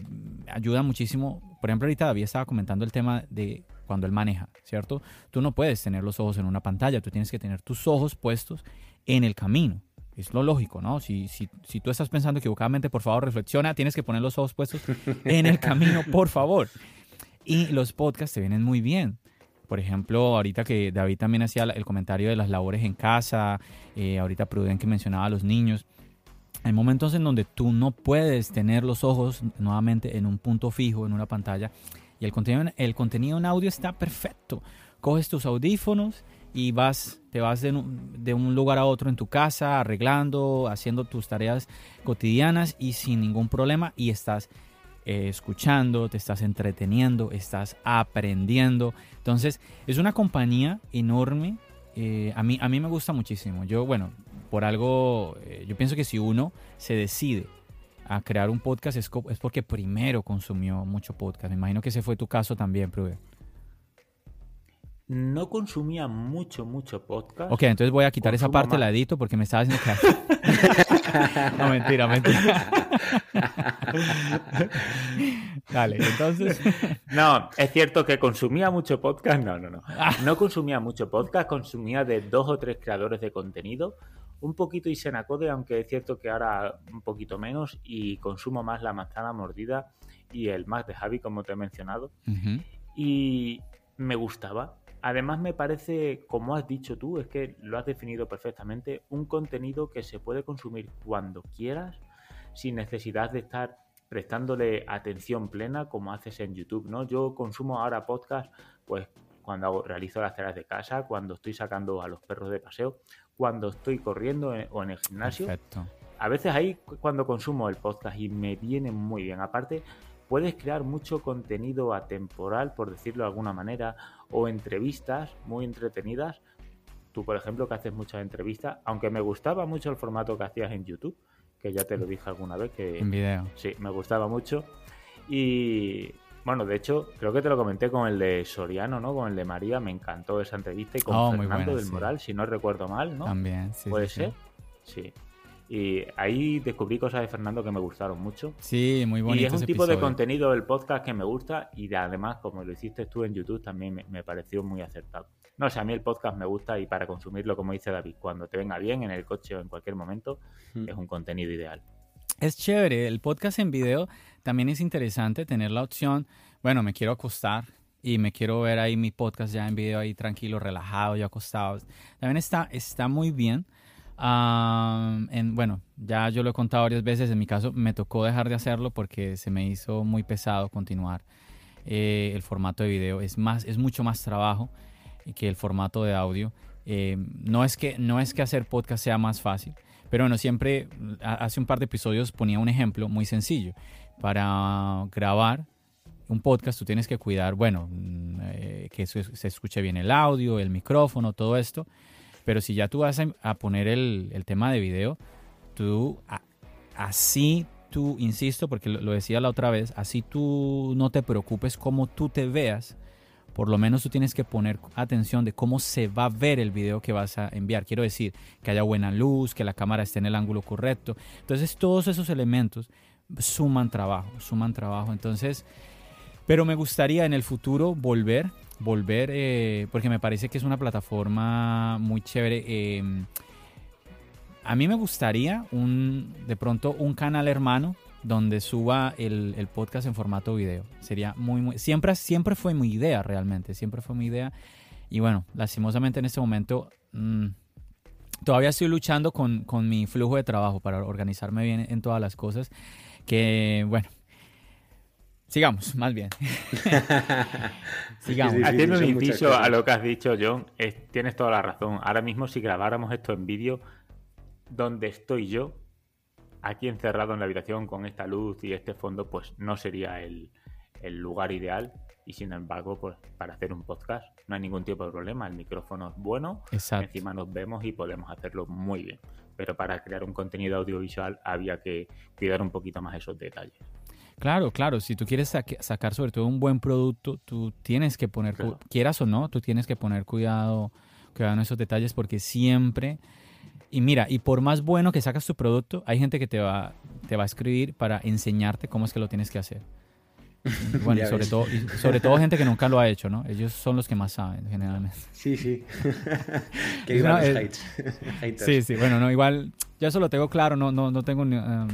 ayuda muchísimo. Por ejemplo, ahorita David estaba comentando el tema de cuando él maneja, ¿cierto? Tú no puedes tener los ojos en una pantalla, tú tienes que tener tus ojos puestos en el camino. Es lo lógico, ¿no? Si, si, si tú estás pensando equivocadamente, por favor, reflexiona, tienes que poner los ojos puestos en el camino, por favor. Y los podcasts te vienen muy bien. Por ejemplo, ahorita que David también hacía el comentario de las labores en casa, eh, ahorita Pruden que mencionaba a los niños, hay momentos en donde tú no puedes tener los ojos nuevamente en un punto fijo, en una pantalla, y el contenido, el contenido en audio está perfecto. Coges tus audífonos y vas, te vas de, un lugar a otro en tu casa, arreglando, haciendo tus tareas cotidianas y sin ningún problema y estás eh, escuchando, te estás entreteniendo, estás aprendiendo. Entonces, es una compañía enorme. Eh, a, mí, a mí me gusta muchísimo. Yo, bueno, por algo, eh, yo pienso que si uno se decide a crear un podcast es, es porque primero consumió mucho podcast. Me imagino que ese fue tu caso también, Prude no consumía mucho, mucho podcast. Ok, entonces voy a quitar esa parte, la edito, porque me estaba diciendo que... no, mentira, mentira. Dale, entonces... no, es cierto que consumía mucho podcast. No, no, no. No consumía mucho podcast, consumía de dos o tres creadores de contenido. Un poquito y Senacode, aunque es cierto que ahora un poquito menos. Y consumo más la manzana mordida y el Mac de Javi, como te he mencionado. Y me gustaba Además me parece, como has dicho tú, es que lo has definido perfectamente, un contenido que se puede consumir cuando quieras, sin necesidad de estar prestándole atención plena como haces en YouTube, ¿no? Yo consumo ahora podcast, pues cuando realizo las tareas de casa, cuando estoy sacando a los perros de paseo, cuando estoy corriendo o en el gimnasio. A veces ahí cuando consumo el podcast y me viene muy bien. Aparte, puedes crear mucho contenido atemporal, por decirlo de alguna manera, o entrevistas muy entretenidas. Tú, por ejemplo, que haces muchas entrevistas, aunque me gustaba mucho el formato que hacías en YouTube, que ya te lo dije alguna vez que... En video. Sí, me gustaba mucho. Y bueno, de hecho, creo que te lo comenté con el de Soriano, ¿no? Con el de María, me encantó esa entrevista y con oh, Fernando del Moral, si no recuerdo mal, ¿no? También, sí. ¿Puede ser? sí. Y ahí descubrí cosas de Fernando que me gustaron mucho. Sí, muy bonito. Y es un tipo de contenido del podcast que me gusta y además, como lo hiciste tú en YouTube, también me, pareció muy acertado. No sé, a mí el podcast me gusta y para consumirlo, como dice David, cuando te venga bien en el coche o en cualquier momento, es un contenido ideal. Es chévere, el podcast en video también es interesante tener la opción, bueno, me quiero acostar y me quiero ver ahí mi podcast ya en video ahí tranquilo, relajado, ya acostado. También está, está muy bien en, bueno, ya yo lo he contado varias veces, en mi caso me tocó dejar de hacerlo porque se me hizo muy pesado continuar. Eh, el formato de video es, más, es mucho más trabajo que el formato de audio. Eh, no, es que, no es que hacer podcast sea más fácil, pero bueno, siempre hace un par de episodios ponía un ejemplo muy sencillo. Para grabar un podcast tú tienes que cuidar, bueno, mm, eh, que se escuche bien el audio, el micrófono, todo esto. Pero si ya tú vas a, poner el, tema de video, tú así tú, insisto, porque lo, lo decía la otra vez, así tú no te preocupes cómo tú te veas, por lo menos tú tienes que poner atención de cómo se va a ver el video que vas a enviar. Quiero decir, que haya buena luz, que la cámara esté en el ángulo correcto. Entonces, todos esos elementos suman trabajo, suman trabajo. Entonces, pero me gustaría en el futuro volver, volver, eh, porque me parece que es una plataforma muy chévere. eh, a mí me gustaría un, de pronto un canal hermano donde suba el, el podcast en formato video. Sería muy, muy, siempre, siempre fue mi idea realmente, siempre fue mi idea. Y bueno, lastimosamente en este momento mm, todavía estoy luchando con, con mi flujo de trabajo para organizarme bien en todas las cosas. Que bueno, sigamos, más bien. sigamos. Sí, sí, Haciendo un cosas. a lo que has dicho, John, es- tienes toda la razón. Ahora mismo, si grabáramos esto en vídeo, donde estoy yo, aquí encerrado en la habitación con esta luz y este fondo, pues no sería el, el lugar ideal. Y sin embargo, pues para hacer un podcast no hay ningún tipo de problema. El micrófono es bueno, Exacto. encima nos vemos y podemos hacerlo muy bien. Pero para crear un contenido audiovisual había que cuidar un poquito más esos detalles. Claro, claro. Si tú quieres saque- sacar sobre todo un buen producto, tú tienes que poner, Claro. quieras o no, tú tienes que poner cuidado, cuidado en esos detalles porque siempre... Y mira, y por más bueno que sacas tu producto, hay gente que te va, te va a escribir para enseñarte cómo es que lo tienes que hacer. Y Bueno, y sobre, ves. todo, y sobre todo gente que nunca lo ha hecho, ¿no? Ellos son los que más saben, generalmente. Sí, sí. que vivan una- los eh, haters. Sí, sí, bueno, no, igual, yo eso lo tengo claro, no, no, no, tengo, um,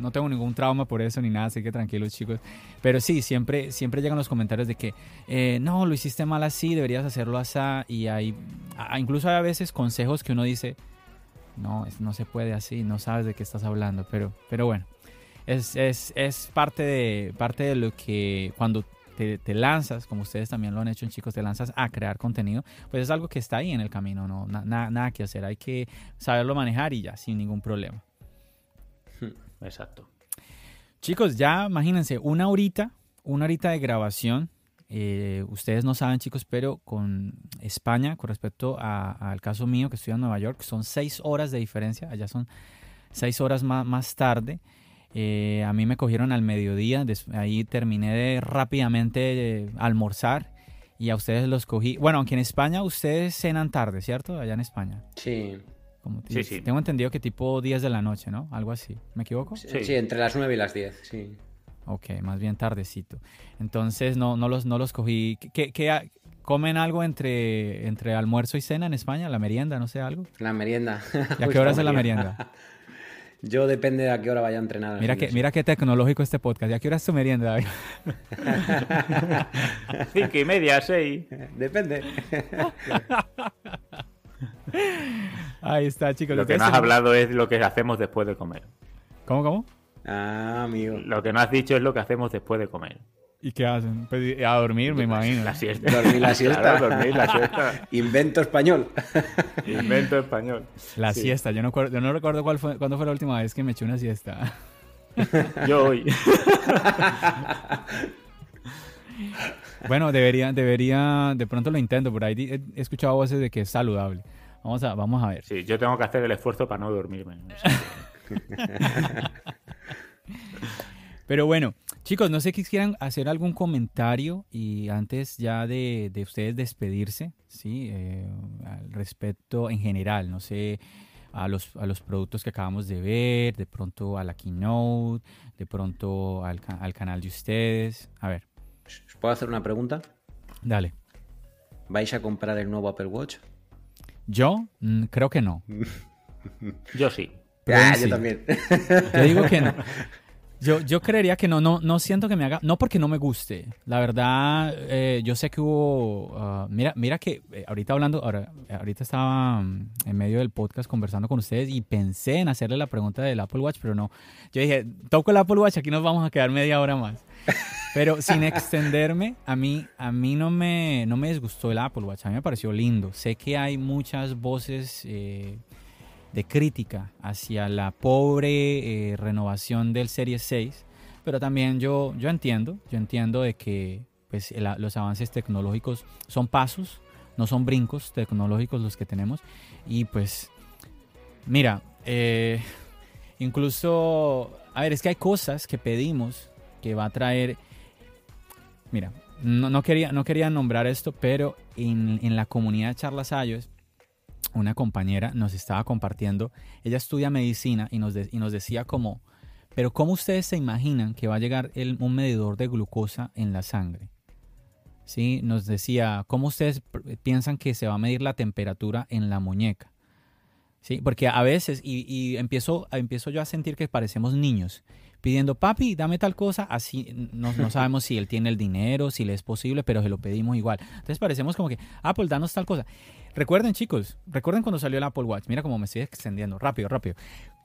no tengo ningún trauma por eso ni nada, así que tranquilos chicos. Pero sí, siempre, siempre llegan los comentarios de que, eh, no, lo hiciste mal así, deberías hacerlo así, y hay, incluso hay a veces consejos que uno dice, no, no se puede así, no sabes de qué estás hablando, pero, pero bueno, es, es, es parte, de, parte de lo que cuando te, te lanzas, como ustedes también lo han hecho, chicos, te lanzas a crear contenido, pues es algo que está ahí en el camino, no Na- na- nada que hacer, hay que saberlo manejar y ya, sin ningún problema. Exacto. Chicos, ya imagínense, una horita, una horita de grabación. Eh, ustedes no saben, chicos, pero con España, con respecto a- al caso mío que estoy en Nueva York, son seis horas de diferencia. Allá son seis horas más, más tarde. Eh, a mí me cogieron al mediodía. des- ahí terminé de rápidamente eh, almorzar. Y a ustedes los cogí. Bueno, aunque en España ustedes cenan tarde, ¿cierto? Allá en España. Sí. Como Sí, sí. Tengo entendido que tipo 10 de la noche, ¿no? Algo así. ¿Me equivoco? Sí, entre las 9 y las 10, sí. Ok, más bien tardecito. Entonces no, no, los, no los cogí. ¿Qué, comen algo entre, entre almuerzo y cena en España? ¿La merienda? No sé, algo. La merienda. ¿Y a qué hora es la merienda? Yo depende de a qué hora vaya a entrenar. Mira que, mira qué tecnológico este podcast. ¿Y a qué hora es tu merienda? David? Cinco y media, seis. Depende. Ahí está, chicos. Lo que no has hablado es lo que hacemos después de comer. ¿Cómo, cómo? Ah, amigo. Lo que no has dicho es lo que hacemos después de comer. ¿Y qué hacen? Pues, a dormir, me imagino. La siesta. Dormir la siesta. Claro, dormir la siesta. Invento español. Invento español. La Sí. siesta. Yo no, yo no recuerdo cuál fue, cuándo fue la última vez que me eché una siesta. Yo hoy. Bueno, debería, debería, de pronto lo intento, por ahí he escuchado voces de que es saludable. Vamos a, vamos a ver. Sí, yo tengo que hacer el esfuerzo para no dormirme. Pero bueno, chicos, no sé si quisieran hacer algún comentario y antes ya de, de ustedes despedirse, ¿sí? Eh, al respecto en general, no sé, a los, a los productos que acabamos de ver, de pronto a la keynote, de pronto al, al canal de ustedes. A ver, ¿Os puedo hacer una pregunta? dale. ¿Vais a comprar el nuevo Apple Watch? Yo mm, creo que no. Yo sí. Pero ah, yo también. Yo digo que no. Yo, yo creería que no, no, no siento que me haga, no porque no me guste. La verdad, eh, yo sé que hubo, ah, mira, mira que eh, ahorita hablando, ahora, ahorita estaba mm, en medio del podcast conversando con ustedes y pensé en hacerle la pregunta del Apple Watch, pero no. Yo dije, toco el Apple Watch, aquí nos vamos a quedar media hora más. Pero sin extenderme, a mí, a mí no me, no me disgustó el Apple Watch, a mí me pareció lindo. Sé que hay muchas voces eh, de crítica hacia la pobre eh, renovación del Series 6, pero también yo, yo entiendo, yo entiendo de que pues, los avances tecnológicos son pasos, no son brincos tecnológicos los que tenemos. Y pues, mira, eh, incluso a ver, es que hay cosas que pedimos que va a traer. Mira, no, quería, no quería nombrar esto, pero en, la comunidad de Charlas Ayos, una compañera nos estaba compartiendo, ella estudia medicina y nos, y nos decía como, pero ¿cómo ustedes se imaginan que va a llegar un medidor de glucosa en la sangre? ¿Sí? Nos decía, ¿cómo ustedes piensan que se va a medir la temperatura en la muñeca? Sí, porque a veces, y, empiezo, empiezo yo a sentir que parecemos niños, pidiendo, papi, dame tal cosa, así no, no, sabemos si él tiene el dinero, si le es posible, pero se lo pedimos igual. Entonces parecemos como que, Apple, danos tal cosa. Recuerden, chicos, recuerden cuando salió el Apple Watch. Mira cómo me estoy extendiendo, rápido, rápido.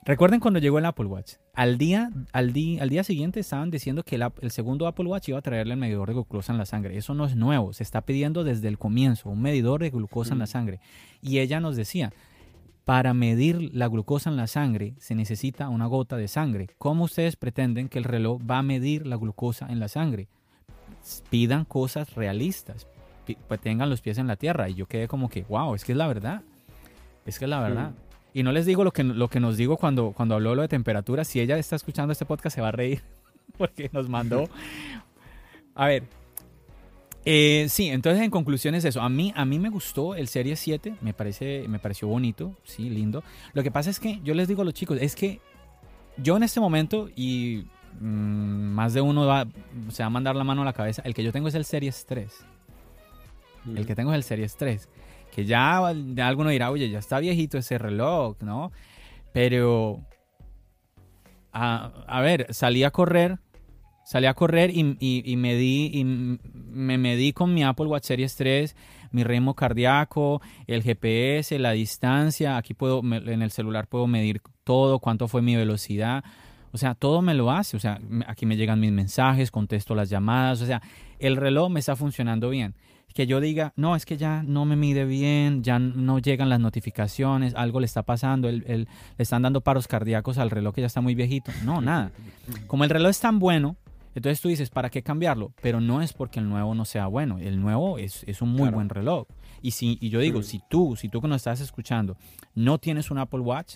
Recuerden cuando llegó el Apple Watch. Al día, al día, al día siguiente estaban diciendo que el, el, segundo Apple Watch iba a traerle el medidor de glucosa en la sangre. Eso no es nuevo, se está pidiendo desde el comienzo, un medidor de glucosa en la sangre. Y ella nos decía, para medir la glucosa en la sangre se necesita una gota de sangre. ¿Cómo ustedes pretenden que el reloj va a medir la glucosa en la sangre? Pidan cosas realistas, pues tengan los pies en la tierra. Y yo quedé como que, wow, es que es la verdad. Es que es la verdad. Y no les digo lo que, lo que nos digo cuando, cuando habló lo de temperatura. Si ella está escuchando este podcast se va a reír porque nos mandó... A ver, eh, sí, entonces en conclusión es eso. A mí, a mí me gustó el Serie 7, me, parece, me pareció bonito, sí, lindo. Lo que pasa es que yo les digo a los chicos, es que yo en este momento, y mm, más de uno va, se va a mandar la mano a la cabeza, el que yo tengo es el Series 3. El que tengo es el Series 3. Que ya, ya alguno dirá, oye, ya está viejito ese reloj, ¿no? Pero, a, a ver, salí a correr Salí a correr y, y, me, y me medí con mi Apple Watch Series 3, mi ritmo cardíaco, el GPS, la distancia. Aquí puedo, en el celular puedo medir todo, cuánto fue mi velocidad. O sea, todo me lo hace. O sea, aquí me llegan mis mensajes, contesto las llamadas. O sea, el reloj me está funcionando bien. Que yo diga, no, es que ya no me mide bien, ya no llegan las notificaciones, algo le está pasando, le están dando paros cardíacos al reloj que ya está muy viejito. No, nada. Como el reloj es tan bueno, entonces tú dices, ¿para qué cambiarlo? Pero no es porque el nuevo no sea bueno. El nuevo es, un muy buen reloj. Y, si, y yo digo, si tú, si tú que nos estás escuchando, no tienes un Apple Watch,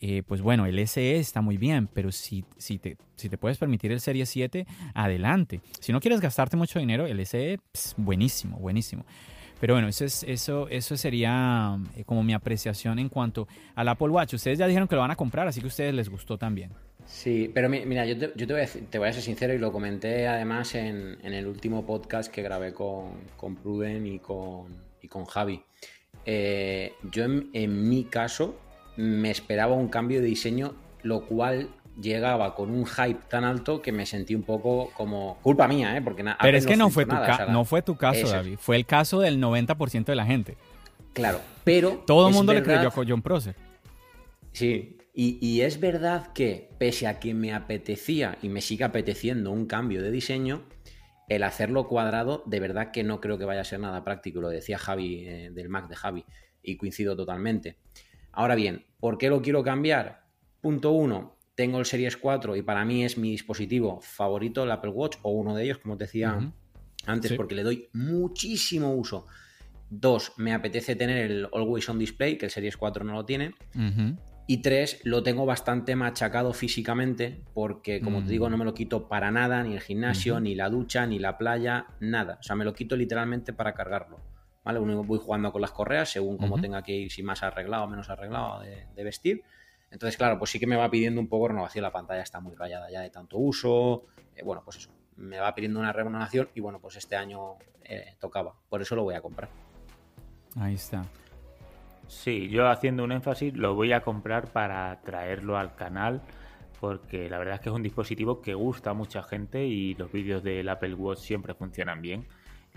eh, pues bueno, el SE está muy bien, pero si, si, te, si te puedes permitir el Serie 7, adelante. Si no quieres gastarte mucho dinero, el SE, buenísimo, buenísimo. Pero bueno, eso, es, eso, eso sería eh, como mi apreciación en cuanto al Apple Watch. Ustedes ya dijeron que lo van a comprar, así que a ustedes les gustó también. Sí, pero mira, yo, te, voy a, ser sincero y lo comenté además en, el último podcast que grabé con, con Pruden y con, y con Javi. Eh, yo en, mi caso me esperaba un cambio de diseño, lo cual llegaba con un hype tan alto que me sentí un poco como culpa mía, ¿eh? Porque Pero es que no, fue tu no fue tu caso, David. Fue el caso del 90% de la gente. Claro, pero... Todo el mundo le creyó a John Prosser. Sí, y, es verdad que, pese a que me apetecía y me sigue apeteciendo un cambio de diseño, el hacerlo cuadrado, de verdad que no creo que vaya a ser nada práctico. Lo decía Javi eh, del Mac de Javi y coincido totalmente. Ahora bien, ¿por qué lo quiero cambiar? Punto uno, tengo el Series 4 y para mí es mi dispositivo favorito, el Apple Watch, o uno de ellos, como te decía antes, porque le doy muchísimo uso. Dos, me apetece tener el Always On Display, que el Series 4 no lo tiene. Y tres, lo tengo bastante machacado físicamente porque, como te digo, no me lo quito para nada, ni el gimnasio, ni la ducha, ni la playa, nada. O sea, me lo quito literalmente para cargarlo. ¿Vale? Voy jugando con las correas según como tenga que ir, si más arreglado o menos arreglado de, vestir. Entonces, claro, pues sí que me va pidiendo un poco renovación. La pantalla está muy rayada ya de tanto uso. Eh, bueno, pues eso, me va pidiendo una renovación y bueno, pues este año eh, tocaba. Por eso lo voy a comprar. Ahí está. Sí, yo haciendo un énfasis lo voy a comprar para traerlo al canal porque la verdad es que es un dispositivo que gusta a mucha gente y los vídeos del Apple Watch siempre funcionan bien.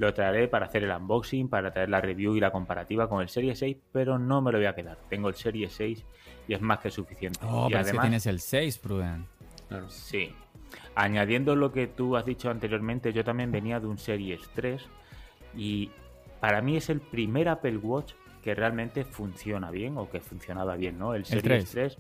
Lo traeré para hacer el unboxing, para traer la review y la comparativa con el Serie 6, pero no me lo voy a quedar. Tengo el Serie 6 y es más que suficiente. Oh, y pero además, tienes el 6, Pruden. Sí. Añadiendo lo que tú has dicho anteriormente, yo también venía de un Series 3 y para mí es el primer Apple Watch que realmente funciona bien o que funcionaba bien, ¿no? El Series 3.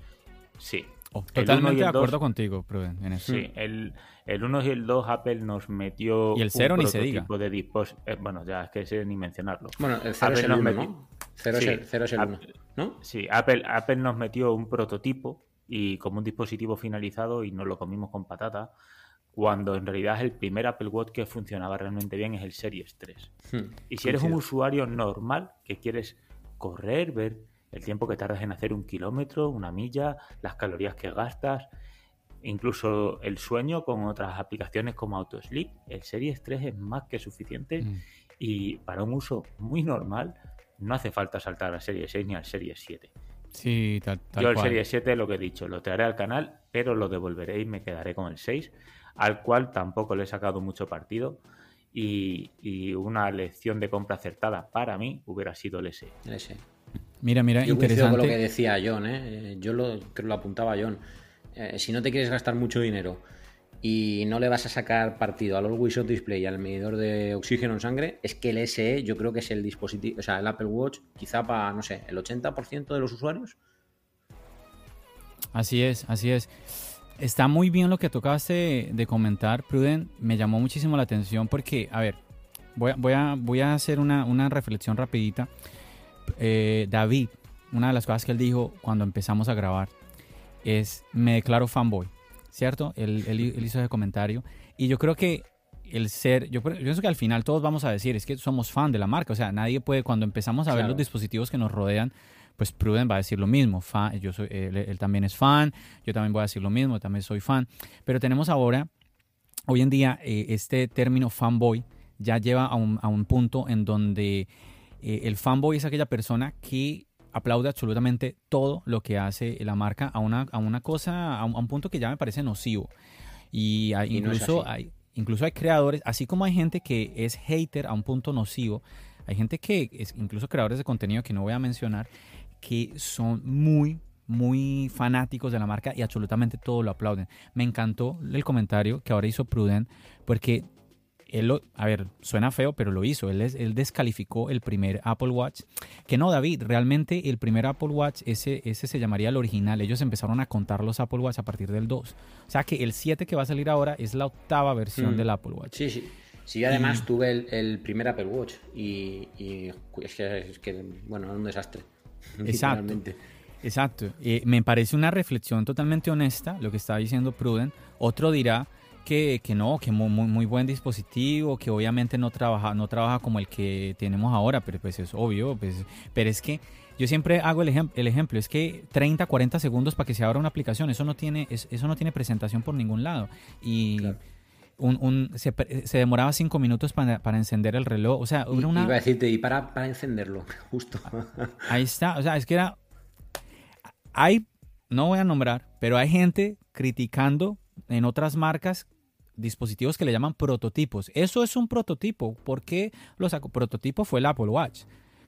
sí. Oh, totalmente de acuerdo contigo, Pruden, en eso. Sí, el, el 1 y el 2 Apple nos metió y el 0 ni se diga. de eh, bueno, ya es que sé ni mencionarlo. Bueno, el 0 es el 1, ¿no? 0 es el 1, ¿no? Sí, Apple, Apple nos metió un prototipo y como un dispositivo finalizado y nos lo comimos con patata, cuando en realidad el primer Apple Watch que funcionaba realmente bien es el Series 3. Hmm, y si eres un usuario normal que quieres correr, ver el tiempo que tardas en hacer un kilómetro, una milla, las calorías que gastas, incluso el sueño con otras aplicaciones como AutoSleep, el Series 3 es más que suficiente hmm. y para un uso muy normal no hace falta saltar a Series 6 ni al Series 7. Sí, tal, Yo el Series 7 lo que he dicho, lo traeré al canal, pero lo devolveré y me quedaré con el 6 al cual tampoco le he sacado mucho partido. Y, una lección de compra acertada para mí hubiera sido el S. El S. Mira, mira, Yo interesante. con lo que decía John, ¿eh? yo lo, creo lo apuntaba John. Eh, si no te quieres gastar mucho dinero y no le vas a sacar partido al Always On Display y al medidor de oxígeno en sangre, es que el SE yo creo que es el dispositivo, o sea, el Apple Watch, quizá para, no sé, el 80% de los usuarios. Así es, así es. Está muy bien lo que tocaste de, comentar, Pruden. Me llamó muchísimo la atención porque, a ver, voy, a, voy a hacer una, reflexión rapidita. Eh, David, una de las cosas que él dijo cuando empezamos a grabar es, me declaro fanboy, ¿cierto? Él, hizo ese comentario. Y yo creo que el ser, yo, pienso que al final todos vamos a decir, es que somos fan de la marca. O sea, nadie puede, cuando empezamos a ver los dispositivos que nos rodean, pues Pruden va a decir lo mismo. Fan, yo soy, él, también es fan, yo también voy a decir lo mismo, también soy fan. Pero tenemos ahora, hoy en día, eh, este término fanboy ya lleva a un, a un punto en donde eh, el fanboy es aquella persona que aplaude absolutamente todo lo que hace la marca a una, a una cosa, a un, punto que ya me parece nocivo. Y, incluso, hay, incluso hay creadores, así como hay gente que es hater a un punto nocivo, hay gente que es incluso creadores de contenido que no voy a mencionar, que son muy, muy fanáticos de la marca y absolutamente todo lo aplauden. Me encantó el comentario que ahora hizo Prudent, porque él lo, a ver, suena feo, pero lo hizo. Él, él descalificó el primer Apple Watch. Que no, David, realmente el primer Apple Watch, ese, ese se llamaría el original. Ellos empezaron a contar los Apple Watch a partir del 2. O sea que el 7 que va a salir ahora es la octava versión mm. del Apple Watch. Sí, sí. Sí, yo además tuve el, primer Apple Watch y, es, que, es que, bueno, era un desastre. Exacto. Exacto. me parece una reflexión totalmente honesta lo que está diciendo Pruden. Otro dirá que, que no, que muy, muy, buen dispositivo, que obviamente no trabaja, no trabaja como el que tenemos ahora, pero pues es obvio. Pues, pero es que yo siempre hago el, el ejemplo, es que 30, 40 segundos para que se abra una aplicación, eso no tiene, eso no tiene presentación por ningún lado. Y un, se, demoraba cinco minutos para, encender el reloj. O sea, una... Iba a decirte, y para, para encenderlo, justo. Ahí está, o sea, es que era... Hay, no voy a nombrar, pero hay gente criticando en otras marcas dispositivos que le llaman prototipos. Eso es un prototipo. ¿Por qué lo saco? Prototipo fue el Apple Watch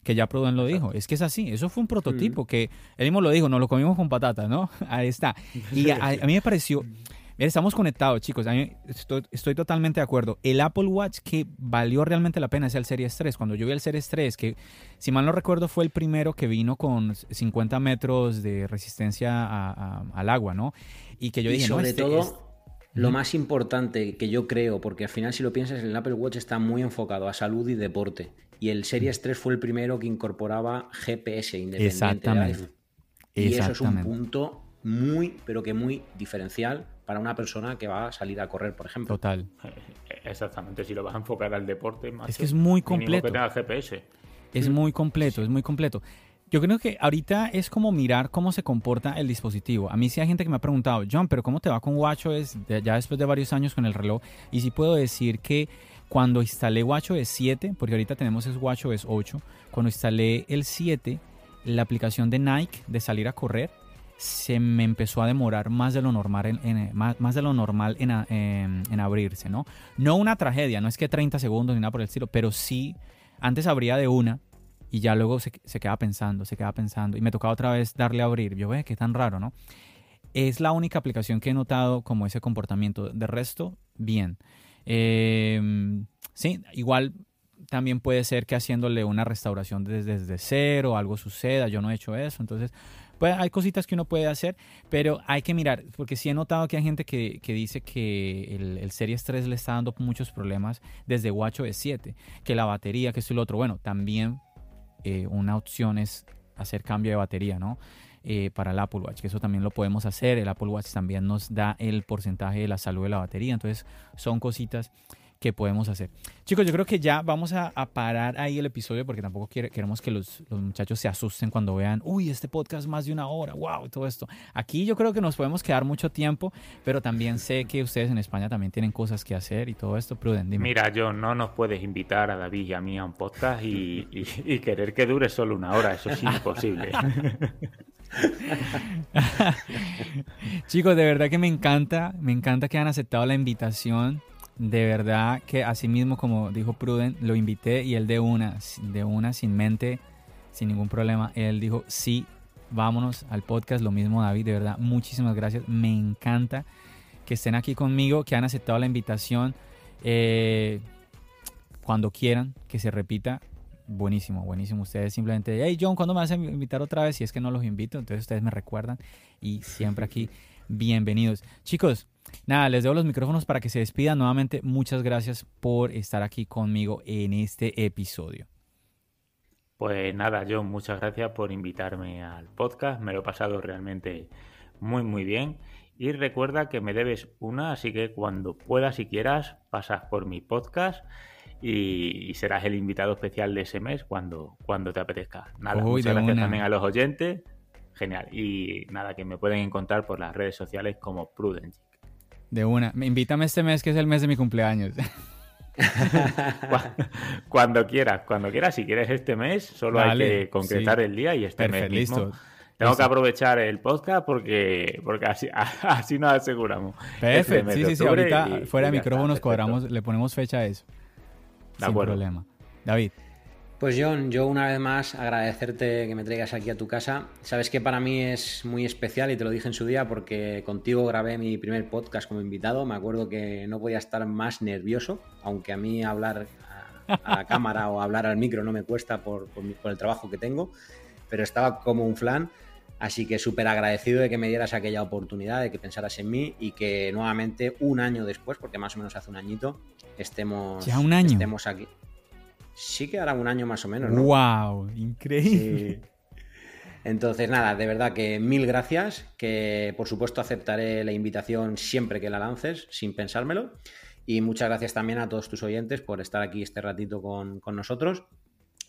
que ya Pruden lo dijo. Es que es así, eso fue un prototipo mm. que él mismo lo dijo, nos lo comimos con patata, ¿no? Ahí está. Y a, mí me pareció, estamos conectados, chicos. estoy, totalmente de acuerdo. El Apple Watch que valió realmente la pena es el Series 3. Cuando yo vi el Series 3, que si mal no recuerdo fue el primero que vino con 50 metros de resistencia al agua, ¿no? Y que yo dije, sobre este todo, lo más importante que yo creo, porque al final si lo piensas, el Apple Watch está muy enfocado a salud y deporte. Y el Series 3 fue el primero que incorporaba GPS independiente. Exactamente. Y eso es un punto muy, pero que muy diferencial para una persona que va a salir a correr, por ejemplo. Total. Exactamente, si lo vas a enfocar al deporte, más es que es muy completo. Que GPS. Es muy completo, es muy completo. Yo creo que ahorita es como mirar cómo se comporta el dispositivo. A mí sí hay gente que me ha preguntado, John, pero ¿cómo te va con WatchOS ya después de varios años con el reloj? Y sí puedo decir que cuando instalé WatchOS 7, porque ahorita tenemos es WatchOS 8, cuando instalé el 7, la aplicación de Nike de salir a correr, se me empezó a demorar más de lo normal en, más, de lo normal en, abrirse, ¿no? No una tragedia, no es que 30 segundos ni nada por el estilo, pero sí, antes abría de una y ya luego se, se quedaba pensando, se quedaba pensando y me tocaba otra vez darle a abrir. Yo, ve, qué tan raro, ¿no? Es la única aplicación que he notado como ese comportamiento. De resto, bien. Em, sí, igual también puede ser que haciéndole una restauración desde, desde cero algo suceda. Yo no he hecho eso, entonces pues hay cositas que uno puede hacer, pero hay que mirar, porque sí he notado que hay gente que, dice que el, el, Series 3 le está dando muchos problemas desde WatchOS 7, que la batería, que esto y lo otro. Bueno, también eh, una opción es hacer cambio de batería, ¿no? eh, para el Apple Watch, que eso también lo podemos hacer. El Apple Watch también nos da el porcentaje de la salud de la batería. Entonces son cositas que podemos hacer. Chicos, yo creo que ya vamos a, parar ahí el episodio porque tampoco queremos que los, muchachos se asusten cuando vean, uy, este podcast más de una hora, wow, todo esto. Aquí yo creo que nos podemos quedar mucho tiempo, pero también sé que ustedes en España también tienen cosas que hacer y todo esto. Pruden, Mira, yo no nos puedes invitar a David y a mí a un podcast y, y querer que dure solo una hora, eso es imposible. Chicos, de verdad que me encanta, me encanta que han aceptado la invitación de verdad que así mismo como dijo Pruden, lo invité y él de una, de una sin mente, sin ningún problema, él dijo, sí, vámonos al podcast, lo mismo David, de verdad, muchísimas gracias, me encanta que estén aquí conmigo, que han aceptado la invitación, eh, cuando quieran, que se repita, buenísimo, buenísimo, ustedes simplemente, hey John, ¿cuándo me vas a invitar otra vez? Si es que no los invito, entonces ustedes me recuerdan y siempre aquí, bienvenidos. Chicos, Nada, les doy los micrófonos para que se despidan. Nuevamente, muchas gracias por estar aquí conmigo en este episodio. Pues nada, John, muchas gracias por invitarme al podcast. Me lo he pasado realmente muy, muy bien. Y recuerda que me debes una, así que cuando puedas y quieras, pasas por mi podcast y, serás el invitado especial de ese mes cuando, cuando te apetezca. Nada, muchas gracias también a los oyentes. Genial. Y nada, que me pueden encontrar por las redes sociales como Prudence. De una. Invítame este mes que es el mes de mi cumpleaños. cuando quieras, cuando quieras. Si quieres este mes, solo hay que concretar el día y este mes mismo. Tengo que aprovechar el podcast porque, porque así, así nos aseguramos. Este Perfecto. Sí, sí, sí. Ahorita fuera de micrófonos cuadramos, le ponemos fecha a eso. Sin problema. David. Pues John, yo una vez más agradecerte que me traigas aquí a tu casa. Sabes que para mí es muy especial y te lo dije en su día porque contigo grabé mi primer podcast como invitado. Me acuerdo que no podía estar más nervioso, aunque a mí hablar a, la cámara o hablar al micro no me cuesta por, el trabajo que tengo, pero estaba como un flan. Así que súper agradecido de que me dieras aquella oportunidad, de que pensaras en mí y que nuevamente un año después, porque más o menos hace un añito, estemos, ya un año. estemos aquí. Sí que hará un año más o menos, ¿no? ¡Wow! Increíble. Entonces, nada, de verdad que mil gracias, que por supuesto aceptaré la invitación siempre que la lances, sin pensármelo. Y muchas gracias también a todos tus oyentes por estar aquí este ratito con, con nosotros.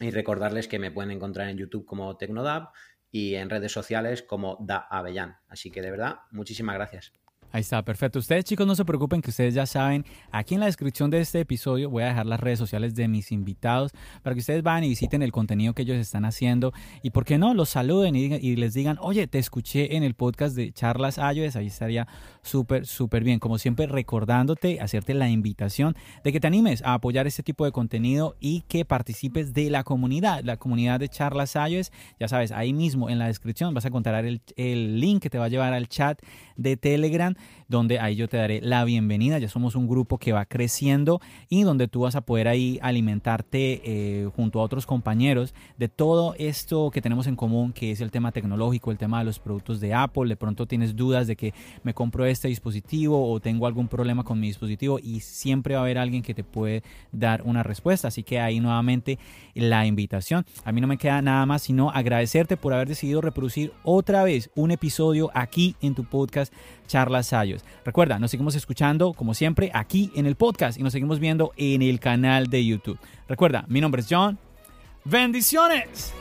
Y recordarles que me pueden encontrar en YouTube como Tecnodab y en redes sociales como Da Avellán. Así que de verdad, muchísimas gracias. Ahí está, perfecto. Ustedes chicos no se preocupen que ustedes ya saben, aquí en la descripción de este episodio voy a dejar las redes sociales de mis invitados para que ustedes vayan y visiten el contenido que ellos están haciendo y por qué no, los saluden y, les digan, oye, te escuché en el podcast de Charlas Ayudes, ahí estaría súper, súper bien. Como siempre, recordándote, hacerte la invitación de que te animes a apoyar este tipo de contenido y que participes de la comunidad, la comunidad de Charlas Ayudes. Ya sabes, ahí mismo en la descripción vas a encontrar el, el link que te va a llevar al chat de Telegram donde ahí yo te daré la bienvenida. Ya somos un grupo que va creciendo y donde tú vas a poder ahí alimentarte eh, junto a otros compañeros de todo esto que tenemos en común, que es el tema tecnológico, el tema de los productos de Apple. De pronto tienes dudas de que me compro este dispositivo o tengo algún problema con mi dispositivo y siempre va a haber alguien que te puede dar una respuesta. Así que ahí nuevamente la invitación. A mí no me queda nada más sino agradecerte por haber decidido reproducir otra vez un episodio aquí en tu podcast Charlas Sayos. Recuerda, nos seguimos escuchando como siempre aquí en el podcast y nos seguimos viendo en el canal de YouTube. Recuerda, mi nombre es John. Bendiciones.